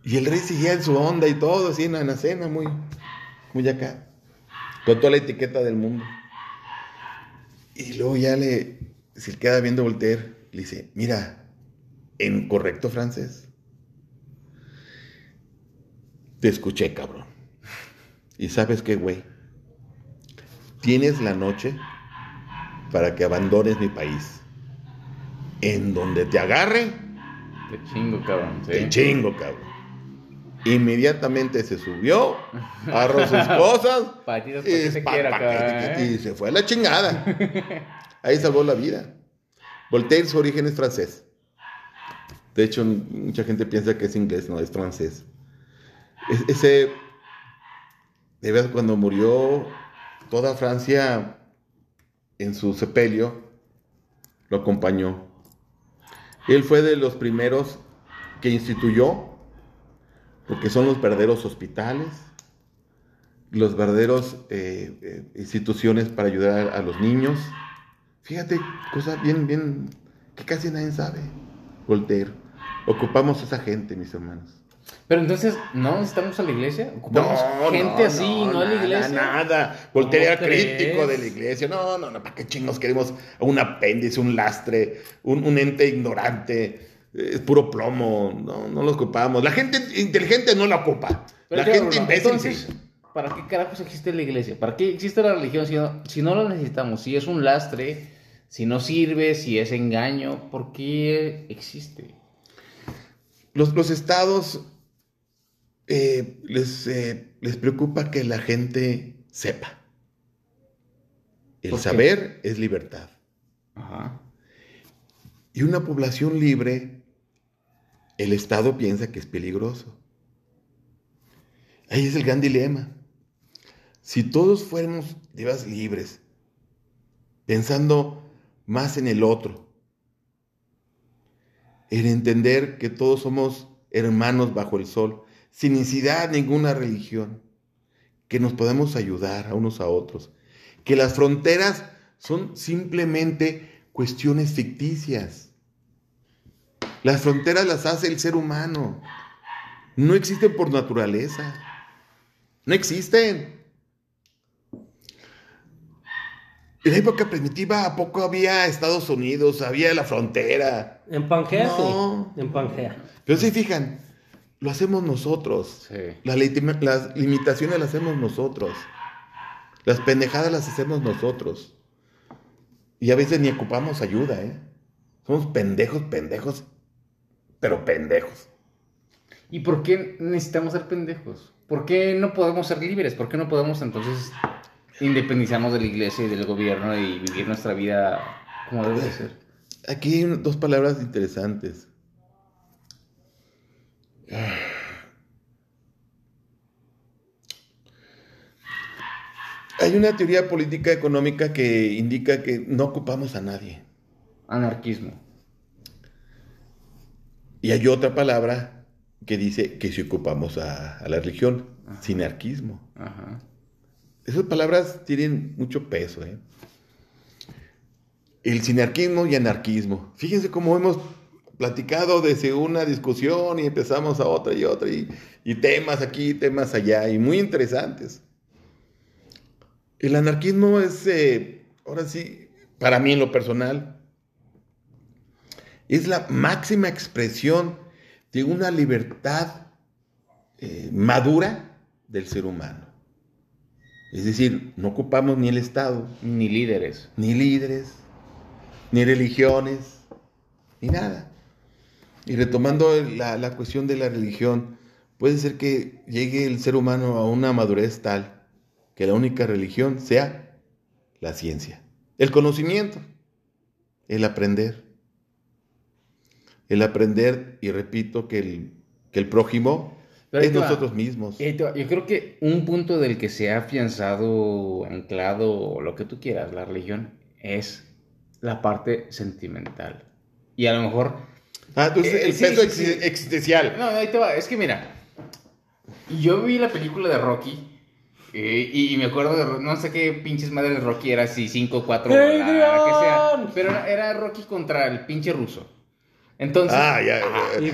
Y el rey seguía en su onda y todo, así en la cena, muy, muy acá. Con toda la etiqueta del mundo. Y luego ya le, se queda viendo Voltaire, le dice, mira, en correcto francés. Te escuché, cabrón. Y sabes qué, güey. Tienes la noche para que abandones mi país. En donde te agarre, Te chingo, cabrón. sí. te chingo, cabrón. Inmediatamente se subió, agarró sus cosas y, se pa- quiera, pa- cabrón. y ¿eh? se fue a la chingada. Ahí salvó la vida. Voltaire, su origen es francés. De hecho, mucha gente piensa que es inglés, no, es francés. Es- ese, de verdad, cuando murió toda Francia en su sepelio, lo acompañó. Él fue de los primeros que instituyó, porque son los verdaderos hospitales, los verdaderos eh, eh, instituciones para ayudar a, los niños. Fíjate, cosa bien, bien, que casi nadie sabe. Voltaire. Ocupamos a esa gente, mis hermanos. Pero entonces, ¿no necesitamos a la iglesia? Ocupamos gente así, no, a la iglesia. Nada, Voltaire era crítico de la iglesia. No, no, no, ¿para qué chingos queremos un apéndice, un lastre, un, un ente ignorante? Es puro plomo, no, no lo ocupamos. La gente inteligente no la ocupa. Pero la claro, gente imbécil entonces. ¿para qué carajos existe la iglesia? ¿Para qué existe la religión si no, si no la necesitamos? Si es un lastre, si no sirve, si es engaño, ¿por qué existe? Los, los estados eh, les, eh, les preocupa que la gente sepa. El saber es libertad. Ajá. Y una población libre, el Estado piensa que es peligroso. Ahí es el gran dilema. Si todos fuéramos libres, pensando más en el otro, en entender que todos somos hermanos bajo el sol, sin necesidad ninguna religión, que nos podemos ayudar a unos a otros, que las fronteras son simplemente cuestiones ficticias. Las fronteras las hace el ser humano. No existen por naturaleza. No existen. En la época primitiva, ¿a poco había Estados Unidos? Había la frontera. En Pangea, No. sí. En Pangea. Pero si fijan, lo hacemos nosotros. Sí. Las, las limitaciones las hacemos nosotros. Las pendejadas las hacemos nosotros. Y a veces ni ocupamos ayuda, ¿eh? Somos pendejos, pendejos, pero pendejos. ¿Y por qué necesitamos ser pendejos? ¿Por qué no podemos ser libres? ¿Por qué no podemos entonces independizarnos de la iglesia y del gobierno y vivir nuestra vida como debe de ser? Aquí hay dos palabras interesantes. Hay una teoría política económica que indica que no ocupamos a nadie. Anarquismo. Y hay otra palabra que dice que si ocupamos a, a la religión, sinarquismo. Ajá. Esas palabras tienen mucho peso. ¿eh? El sinarquismo y anarquismo. Fíjense cómo hemos platicado desde una discusión y empezamos a otra y otra, y, y temas aquí, temas allá, y muy interesantes. El anarquismo es, eh, ahora sí, para mí en lo personal, es la máxima expresión de una libertad eh, madura del ser humano. Es decir, no ocupamos ni el Estado, Ni líderes. ni líderes, ni religiones, ni nada. Y retomando la, la cuestión de la religión, puede ser que llegue el ser humano a una madurez tal que la única religión sea la ciencia, el conocimiento, el aprender. El aprender, y repito, que el, que el prójimo Pero es nosotros mismos. Yo creo que un punto del que se ha afianzado, anclado, lo que tú quieras, la religión, es la parte sentimental. Y a lo mejor Ah, entonces Eh, el sí, peso sí, exi- sí. existencial. No, ahí te va. Es que mira, yo vi la película de Rocky eh, y, y me acuerdo de, no sé qué pinches madre de Rocky era, si 5, 4, la, ¡Adrián! que sea. Pero era Rocky contra el pinche ruso. Entonces, Ah, ya.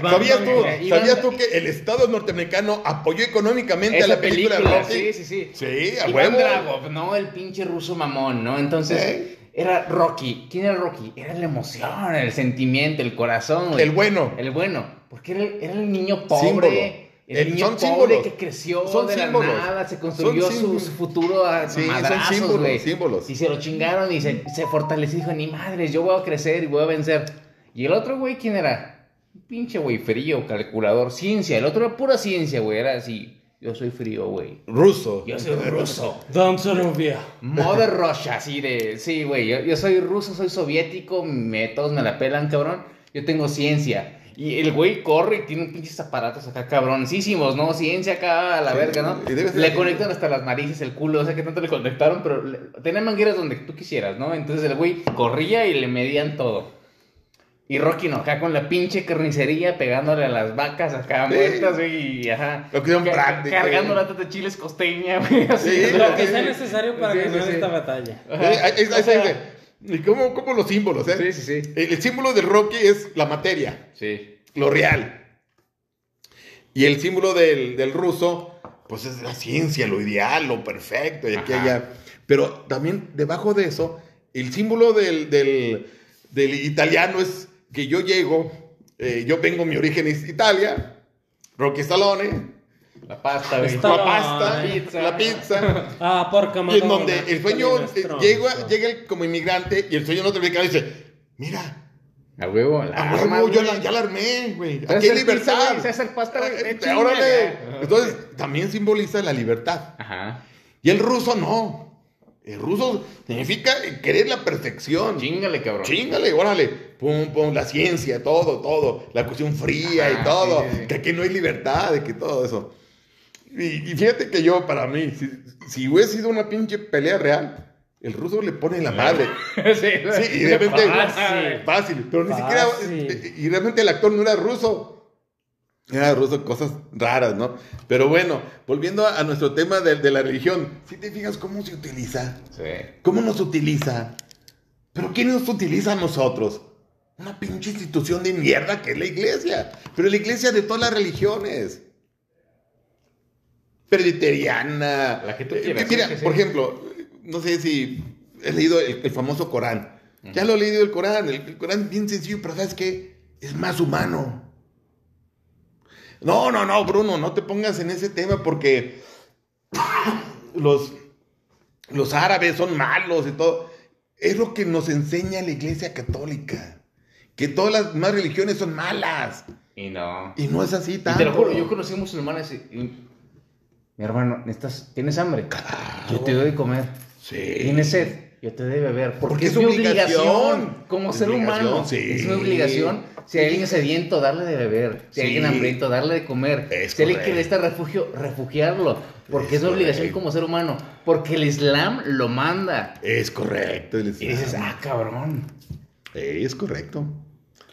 ¿Sabías, tú, Van- Iván- ¿Sabías tú que el Estado norteamericano apoyó económicamente a la película, de Rocky? sí, sí, sí. Sí, a Iván huevo. No el pinche ruso mamón, ¿no? Entonces, ¿Eh? era Rocky. ¿Quién era Rocky? Era la emoción, el sentimiento, el corazón. El bueno. El bueno, porque era el, era el niño pobre, Símbolo. el El- niño son pobre símbolos. que creció Son de símbolos. la nada, se construyó su, futuro a Sí, son símbolos. Y se lo chingaron y se, se fortaleció y dijo, ni madres, yo voy a crecer y voy a vencer. Y el otro güey, ¿quién era? Un pinche güey frío, calculador, ciencia. El otro era pura ciencia, güey, era así, yo soy frío, güey. Ruso. Yo soy ruso. Don Sorobia. Mother Russia, así de. Sí, güey. Yo, yo soy ruso, soy soviético. Me, todos me la pelan, cabrón. Yo tengo ciencia. Y el güey corre y tiene pinches aparatos acá, cabroncísimos, ¿no? Ciencia acá a la Sí, verga, ¿no? y debe ser Le así. conectan hasta las narices, el culo, o sea que tanto le conectaron, pero le- tenía mangueras donde tú quisieras, ¿no? Entonces el güey corría y le medían todo. Y Rocky no, acá con la pinche carnicería pegándole a las vacas acá Sí. muertas, güey, y ajá. Lo que son Ca- prácticos. Cargando latas de chiles costeña, güey, así. Sí, Lo que sea necesario para Sí, sí, ganar sí. esta batalla. Ahí sea- dice, ¿Y cómo, cómo los símbolos, eh? Sí, sí, sí. El, el símbolo del Rocky es la materia, Sí. lo real. Y el símbolo del, del ruso, pues es la ciencia, lo ideal, lo perfecto, y aquí Ajá. allá. Pero también debajo de eso, el símbolo del, del- del italiano es que yo llego, eh, yo vengo, mi origen es Italia, Rocky Stallone, La pasta, la pasta, La pizza. la pizza. Ah, porca Y en donde el sueño eh, llega, llega el- como inmigrante y el sueño norteamericano dice, mira, A huevo, la a arma, huevo, yo la- ya la armé, güey. ¿Sabes Aquí hay libertad. pasta, güey? Eh, órale. Entonces, también simboliza la libertad. Ajá. Y el ruso no. El ruso significa querer la perfección. Chingale, cabrón. Chingale, órale. Pum, pum, la ciencia, todo, todo. La cuestión fría Ajá, y todo. sí, sí, sí. Que aquí no hay libertad, de que todo eso. Y, y fíjate que yo, para mí, si, si hubiese sido una pinche pelea real, el ruso le pone la madre. sí, Sí, y realmente Fácil. fácil, pero ni siquiera y realmente el actor no era ruso. Ah, ruso, cosas raras, ¿no? Pero bueno, volviendo a, a nuestro tema de, de la religión, si te fijas cómo se utiliza, Sí. cómo nos utiliza, pero ¿quién nos utiliza a nosotros? Una pinche institución de mierda que es la iglesia, pero la iglesia de todas las religiones. Presbiteriana. La que tú Eh, quieras, Mira, sí, que sí. por ejemplo, no sé si he leído el, el famoso Corán. Ya lo he leído el Corán. El, el Corán es bien sencillo, pero ¿sabes qué? Es más humano. No, no, no, Bruno, no te pongas en ese tema porque los, los árabes son malos y todo. Es lo que nos enseña la iglesia católica. Que todas las demás religiones son malas. Y no. Y no es así Y tanto. te lo juro, yo conocí musulmanes y, y- mi hermano, ¿necesitas, ¿tienes hambre? Yo te doy de comer. Sí. ¿Tienes sed? Yo te doy de beber. Porque, Porque es es mi obligación. obligación como Es ser obligación, humano. sí. Es mi obligación. Si hay alguien sediento, darle de beber. Si hay Sí. alguien hambriento, darle de comer. Es si alguien que necesita refugio, refugiarlo. Porque Es es, mi obligación como ser humano. Porque el Islam lo manda. Es correcto. el Y dices, ah, cabrón. Es correcto.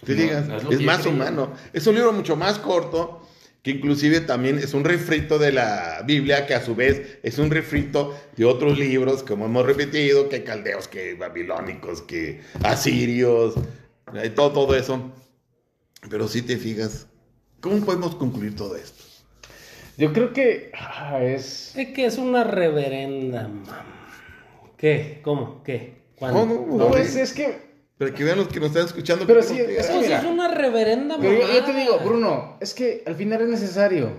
Te No, digas, no es más humano. Es un libro mucho más corto, que inclusive también es un refrito de la Biblia, que a su vez es un refrito de otros libros, como hemos repetido, que caldeos, que babilónicos, que asirios, y todo, todo eso. Pero si te fijas, ¿cómo podemos concluir todo esto? Yo creo que ah, es. Es que es una reverenda, mam. ¿Qué? ¿Cómo? ¿Qué? ¿Cuándo? No, no, No, no, es, es que. Para que vean los que nos están escuchando. Pero sí, es que Eso mira. es una reverenda Pero yo, yo te digo, Bruno, es que al final es necesario.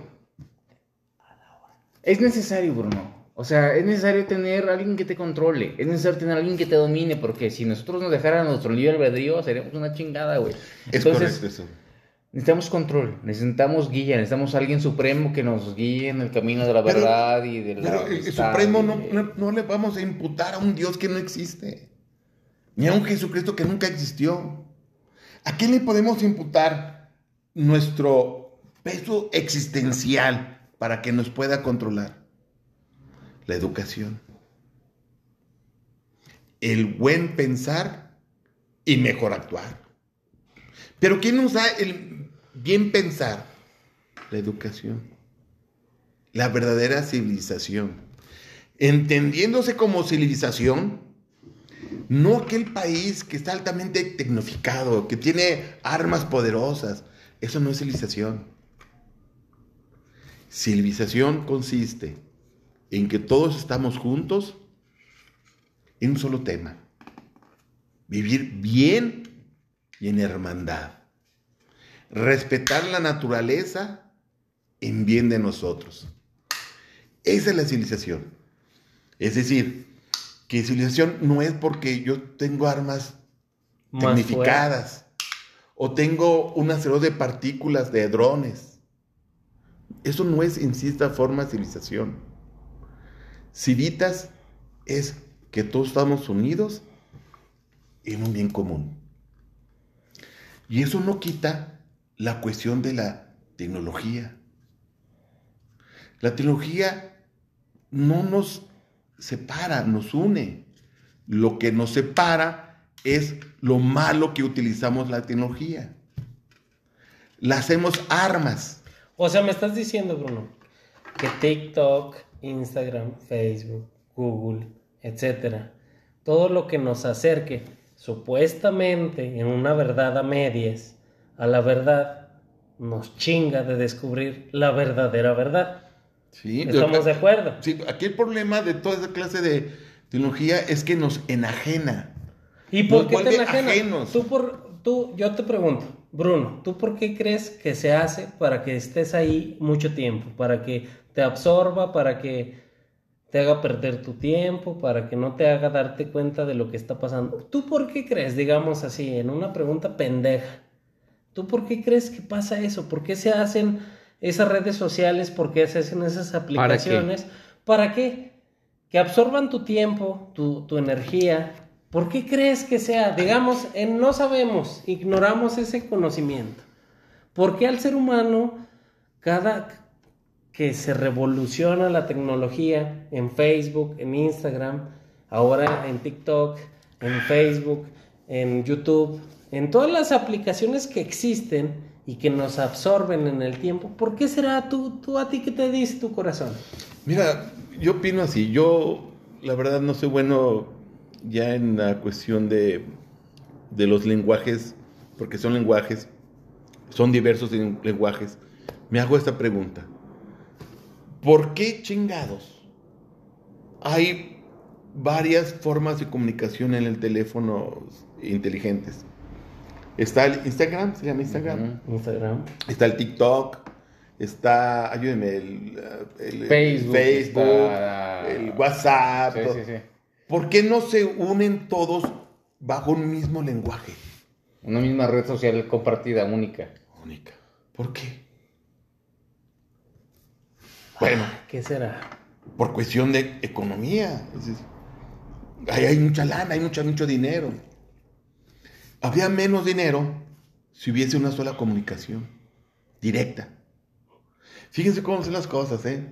Es necesario, Bruno. O sea, es necesario tener a alguien que te controle. Es necesario tener a alguien que te domine. Porque si nosotros nos dejaran nuestro libre albedrío, seríamos una chingada, güey. Es Entonces, correcto eso. necesitamos control. Necesitamos guía. Necesitamos a alguien supremo que nos guíe en el camino de la Pero- verdad y de la. Pero el, Supremo no- no le vamos a imputar a un Dios que no existe, ni a un Jesucristo que nunca existió. ¿A quién le podemos imputar nuestro peso existencial para que nos pueda controlar? La educación. El buen pensar y mejor actuar. Pero ¿quién nos da el bien pensar? La educación la verdadera civilización. Entendiéndose como civilización, no aquel país que está altamente tecnificado, que tiene armas poderosas. Eso no es civilización. Civilización consiste en que todos estamos juntos en un solo tema. Vivir bien y en hermandad. Respetar la naturaleza en bien de nosotros. Esa es la civilización. Es decir, que civilización no es porque yo tengo armas Más tecnificadas o tengo una serie de partículas de drones. Eso no es en cierta forma civilización. Civitas es que todos estamos unidos en un bien común. Y eso no quita la cuestión de la tecnología. La tecnología no nos separa, nos une. Lo que nos separa es lo malo que utilizamos la tecnología. La hacemos armas. O sea, me estás diciendo, Bruno, que TikTok, Instagram, Facebook, Google, etcétera, todo lo que nos acerque supuestamente en una verdad a medias a la verdad, nos chinga de descubrir la verdadera verdad. Sí, ¿Estamos de acuerdo? Sí, aquí el problema de toda esa clase de tecnología es que nos enajena. ¿Y por Nos qué te ajenos. Tú por, tú, yo te pregunto, Bruno, ¿tú por qué crees que se hace para que estés ahí mucho tiempo? Para que te absorba, para que te haga perder tu tiempo, para que no te haga darte cuenta de lo que está pasando. ¿Tú por qué crees, digamos así, en una pregunta pendeja? ¿Tú por qué crees que pasa eso? ¿Por qué se hacen esas redes sociales? ¿Por qué se hacen esas aplicaciones? ¿Para qué? Que absorban tu tiempo, tu, tu energía. ¿Por qué crees que sea? Digamos, en no sabemos, ignoramos ese conocimiento. ¿Por qué al ser humano, cada que se revoluciona la tecnología en Facebook, en Instagram, ahora en TikTok, en Facebook, en YouTube, en todas las aplicaciones que existen y que nos absorben en el tiempo. ¿Por qué será tú, tú a ti que te dice tu corazón? Mira, yo opino así. Yo, la verdad, no soy bueno ya en la cuestión de, de los lenguajes, porque son lenguajes, son diversos len- lenguajes. Me hago esta pregunta. ¿Por qué chingados hay varias formas de comunicación en el teléfono inteligentes? Está el Instagram, se llama Instagram. Instagram. Está el TikTok, está, ayúdenme, el, el- el Facebook, Facebook, está- el WhatsApp. Sí, sí, sí. ¿Por qué no se unen todos bajo un mismo lenguaje? Una misma red social compartida, única. Única. ¿Por qué? Bueno, ¿Qué será? por cuestión de economía. Ahí hay mucha lana, hay mucho, mucho dinero. Habría menos dinero si hubiese una sola comunicación directa. Fíjense cómo son las cosas, ¿eh?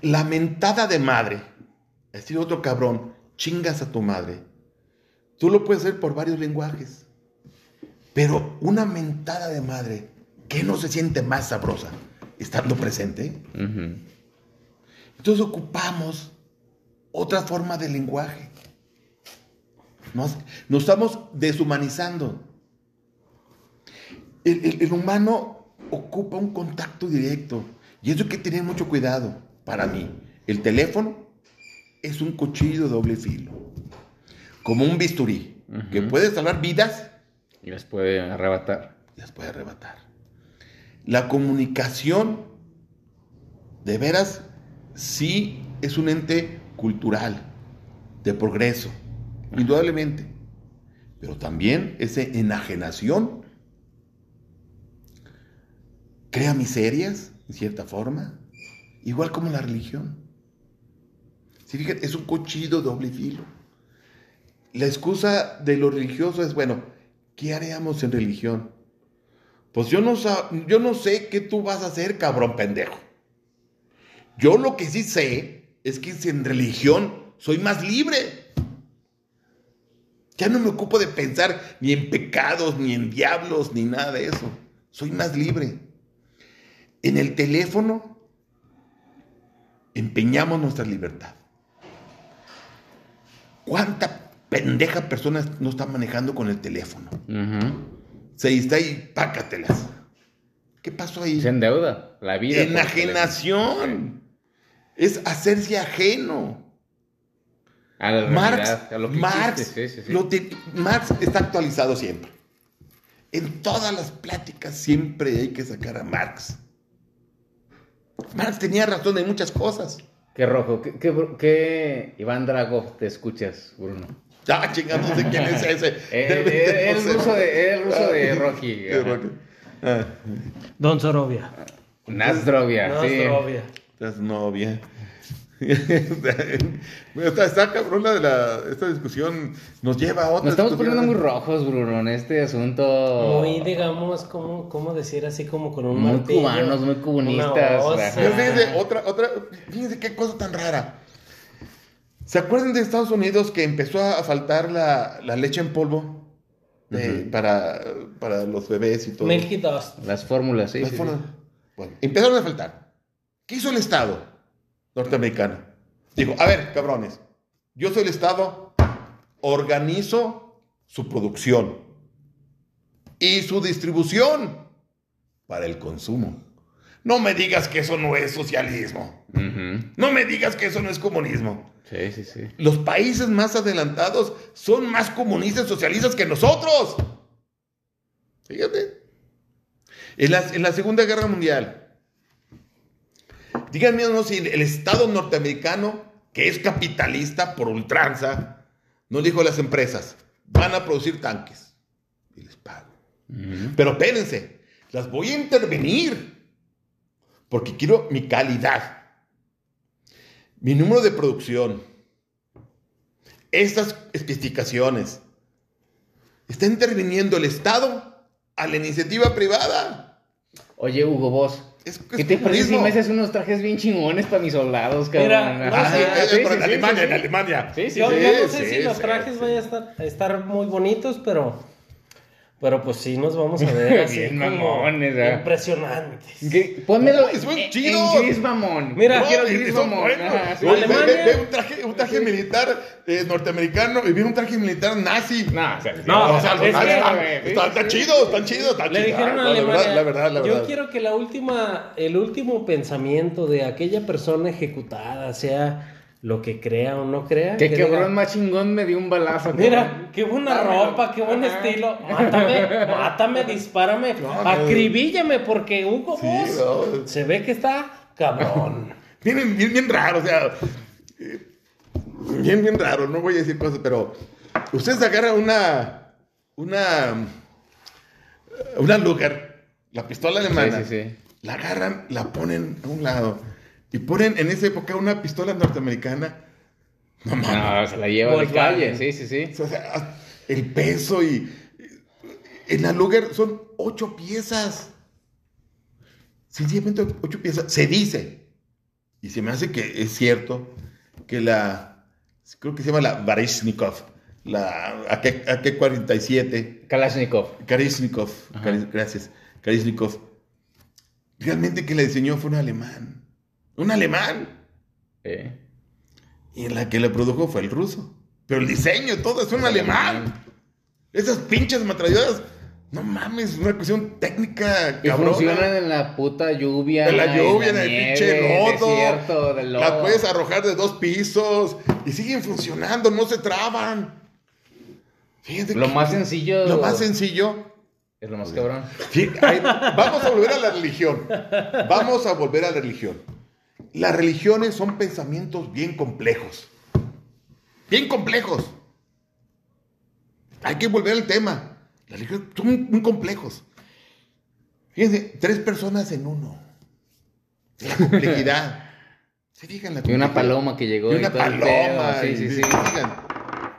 La mentada de madre, es decir, otro cabrón, chingas a tu madre. Tú lo puedes hacer por varios lenguajes. Pero una mentada de madre, ¿qué no se siente más sabrosa? Estando presente. Entonces ocupamos otra forma de lenguaje. Nos, nos estamos deshumanizando. El, el- el humano ocupa un contacto directo. Y eso hay que tener mucho cuidado. Para mí, el teléfono es un cuchillo de doble filo. Como un bisturí. Que puede salvar vidas Y las puede arrebatar. las puede arrebatar. La comunicación, de veras, sí es un ente cultural, de progreso, indudablemente. Pero también esa enajenación crea miserias, en cierta forma, igual como la religión. Si fíjate, es un cuchillo doble filo. La excusa de lo religioso es, bueno, ¿qué haríamos en religión? Pues yo no, yo no sé qué tú vas a hacer, cabrón pendejo. Yo lo que sí sé es que si en religión soy más libre. Ya no me ocupo de pensar ni en pecados, ni en diablos, ni nada de eso. Soy más libre. En el teléfono empeñamos nuestra libertad. ¿Cuánta pendeja persona no está manejando con el teléfono? Ujú. Se distrae y pácatelas. ¿Qué pasó ahí? Se endeuda la vida. Enajenación. Es hacerse ajeno. Teléfono. A la Marx, realidad, a lo que Marx, existe, sí, sí, sí. lo te- Marx está actualizado siempre. En todas las pláticas siempre hay que sacar a Marx. Marx tenía razón en muchas cosas. Qué rojo. ¿Qué, qué, qué Iván Dragov te escuchas, Bruno? Ah, chingada, no sé quién es ese. Eh, eh, no el sé. ruso de, el ruso de Rocky. de. Rocky. Ah, Don Sorovia. Nazdrovia, No, sí. Sorovia. de la, esta discusión. Nos lleva a otra Nos estamos poniendo muy rojos, Bruno, en este asunto. Muy, digamos, ¿cómo, cómo decir así como con un Muy martillo? cubanos, muy comunistas, fíjense, otra, otra, fíjense qué cosa tan rara. ¿Se acuerdan de Estados Unidos que empezó a faltar la, la leche en polvo de- para, para los bebés y todo? Milky Dust. Las fórmulas, sí. Las sí, formas- sí. Bueno, empezaron a faltar. ¿Qué hizo el Estado norteamericano? Dijo, a ver, cabrones, yo soy el Estado, organizo su producción y su distribución para el consumo. No me digas que eso no es socialismo. No me digas que eso no es comunismo. Sí, sí, sí. Los países más adelantados son más comunistas y socialistas que nosotros. Fíjate. En la, en la Segunda Guerra Mundial, díganme no, si el Estado norteamericano, que es capitalista por ultranza, no dijo a las empresas, van a producir tanques. Y les pago. Pero espérense, las voy a intervenir. Porque quiero mi calidad, mi número de producción, estas especificaciones. Está interviniendo el Estado a la iniciativa privada. Oye, Hugo Boss. Es, ¿Qué es te parece si me haces unos trajes bien chingones para mis soldados, cabrón? Mira, no Ah, Ajá, sí, sé, sí, pero sí, en Alemania, sí, en. Alemania. Sí, sí, Yo, sí. yo no sé sí, si los trajes sí. vayan a estar, a estar muy bonitos, pero Pero pues sí nos vamos a ver así Bien mamones, ¿eh? impresionantes. ¿Qué? Pónmelo No, son en- chidos. en gris mamón. Mira, quiero No, y gris son mamón. buenos. Ajá, sí. Oye, ve, Alemania- ve- ve un traje, un traje militar eh, norteamericano y viene un traje militar nazi. No, o sea, sí, No, o sea, los es nazis que- están, chidos, están chidos, están Le chidos. dijeron a la Alemania, verdad, la verdad, la yo verdad. quiero que la última, el último pensamiento de aquella persona ejecutada sea lo que crea o no crea. Que cabrón diga, más chingón me dio un balazo. Mira, cabrón. qué buena Dámelo. ropa, qué buen Ajá. estilo. Mátame, mátame, dispárame, no. acribíllame, porque Hugo Sí, Boss no. se ve que está cabrón. Bien, bien, bien raro, o sea, bien, bien raro, no voy a decir cosas, pero ustedes agarran una, una, una Luger, la pistola alemana, Sí, sí, sí. la agarran, la ponen a un lado y ponen en esa época una pistola norteamericana, no mames, No, se la lleva de calle, sí, sí, sí. o sea, el peso y en la Luger son ocho piezas, sencillamente ocho piezas, se dice. Y se me hace que es cierto que la, creo que se llama la Baryshnikov, la AK- AK-47, Kalashnikov. Karishnikov, Kari- gracias, Karishnikov, realmente que la diseñó fue un alemán, un alemán, Eh. y la que la produjo fue el ruso, pero el diseño, todo es un alemán. Esas pinches metralladoras, no mames, una cuestión técnica Y cabrona. funcionan en la puta lluvia. En la lluvia, en, la el nieve, pinche lodo. desierto, del lodo. La puedes arrojar de dos pisos y siguen funcionando, no se traban. Fíjate Lo que- más sencillo. Lo más sencillo. Es lo más cabrón. Vamos a volver a la religión. Vamos a volver a la religión. Las religiones son pensamientos bien complejos. Bien complejos. Hay que volver al tema. Las religiones son muy, complejos. Fíjense, tres personas en uno. La complejidad. Se fijan la Y una paloma que llegó. Y una paloma. Sí, sí, sí.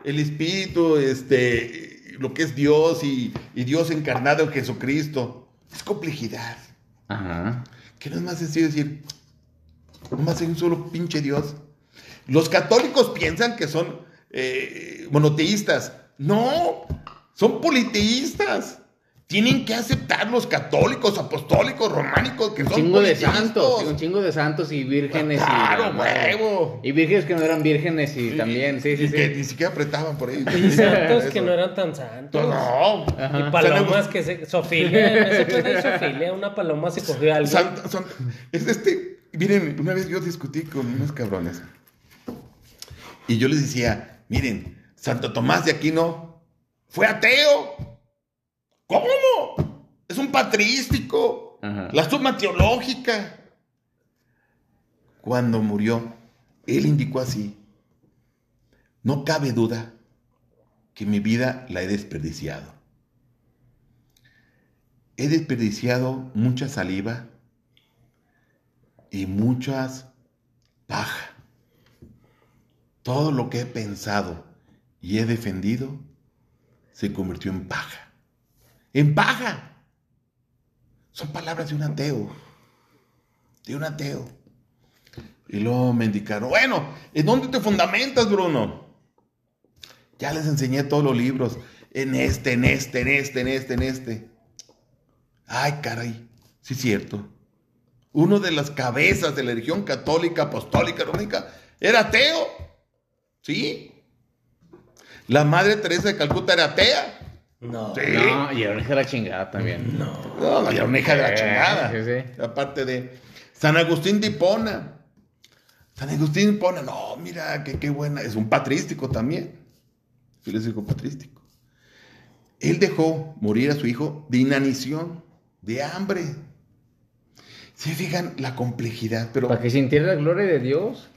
El espíritu, este, lo que es Dios y, y Dios encarnado en Jesucristo. Es complejidad. Ajá. Que no es más sencillo decir, nomás hay un solo pinche Dios. Los católicos piensan que son eh, monoteístas. No, son politeístas. Tienen que aceptar los católicos, apostólicos, románicos, que Un son chingo de santos. Un chingo de santos y vírgenes. Claro, y, huevo. Y vírgenes que no eran vírgenes y también. Sí, sí, y que sí. ni siquiera apretaban por ahí. Y santos que no eran tan santos. No. Ajá. Y palomas que se. Sofilia, en ese pedo hay sofilia. Una paloma se cogió a alguien. Santa- Santa- es este, miren, una vez yo discutí con unos cabrones y yo les decía, miren, Santo Tomás de Aquino fue ateo. ¿Cómo? Es un patrístico. Ajá. La suma teológica. Cuando murió, él indicó así, no cabe duda que mi vida la he desperdiciado. He desperdiciado mucha saliva y muchas paja. Todo lo que he pensado y he defendido se convirtió en paja. En paja. Son palabras de un ateo. De un ateo. Y luego me indicaron, bueno, ¿en dónde te fundamentas, Bruno? Ya les enseñé todos los libros. En este, en este, en este, en este, en este. Ay, caray. Sí, cierto. Uno de las cabezas de la religión católica, apostólica, románica, era ateo. ¿Sí? La madre Teresa de Calcuta era atea. No. Sí. No, y era una hija de la chingada también. No, no, era una hija de la chingada. sí, sí. Aparte de San Agustín de Hipona. San Agustín de Hipona, no, mira, qué, qué buena. Es un patrístico también. Filósofo patrístico. Él dejó morir a su hijo de inanición, de hambre. Se fijan la complejidad, pero Para que sintiera la gloria de Dios.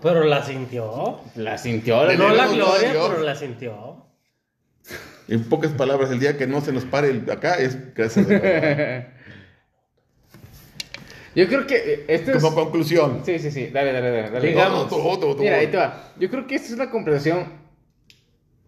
Pero la sintió. La sintió. Le No la gloria, pero la sintió. en pocas palabras, el día que no se nos pare el- acá es gracias a. Yo creo que eh, esto es... Como conclusión. Sí, sí, sí. Dale, dale, dale. dale. Digamos. Tú, tú, tú, tú. Mira, ahí te va. Yo creo que esta es una conversación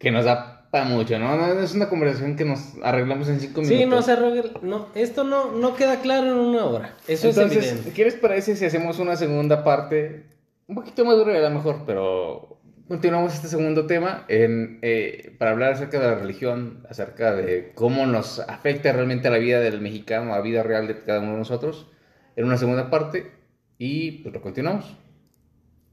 que nos da para mucho, ¿no? No es una conversación que nos arreglamos en cinco minutos. Sí, no se arrogue. No, esto no, no queda claro en una hora. Eso es Entonces, evidente. ¿qué les parece si hacemos una segunda parte? Un poquito más dura a lo mejor, pero continuamos este segundo tema en, eh, para hablar acerca de la religión, acerca de cómo nos afecta realmente a la vida del mexicano, a la vida real de cada uno de nosotros, en una segunda parte. Y pues lo continuamos.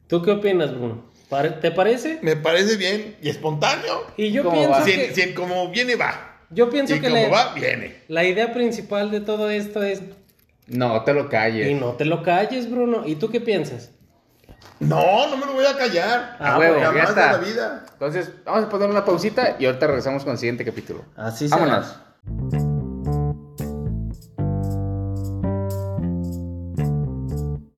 ¿Tú qué opinas, Bruno? ¿Pare- ¿Te parece? Me parece bien y espontáneo. Y yo ¿Cómo pienso va? Si, que, si como viene, va. yo pienso y que como la, va, viene. la idea principal de todo esto es No, te lo calles. y no te lo calles, Bruno. ¿Y tú qué piensas? No, no me lo voy a callar. A huevo, ya está. de la vida. Entonces, vamos a poner una pausita y ahorita regresamos con el siguiente capítulo. Así será. Vámonos.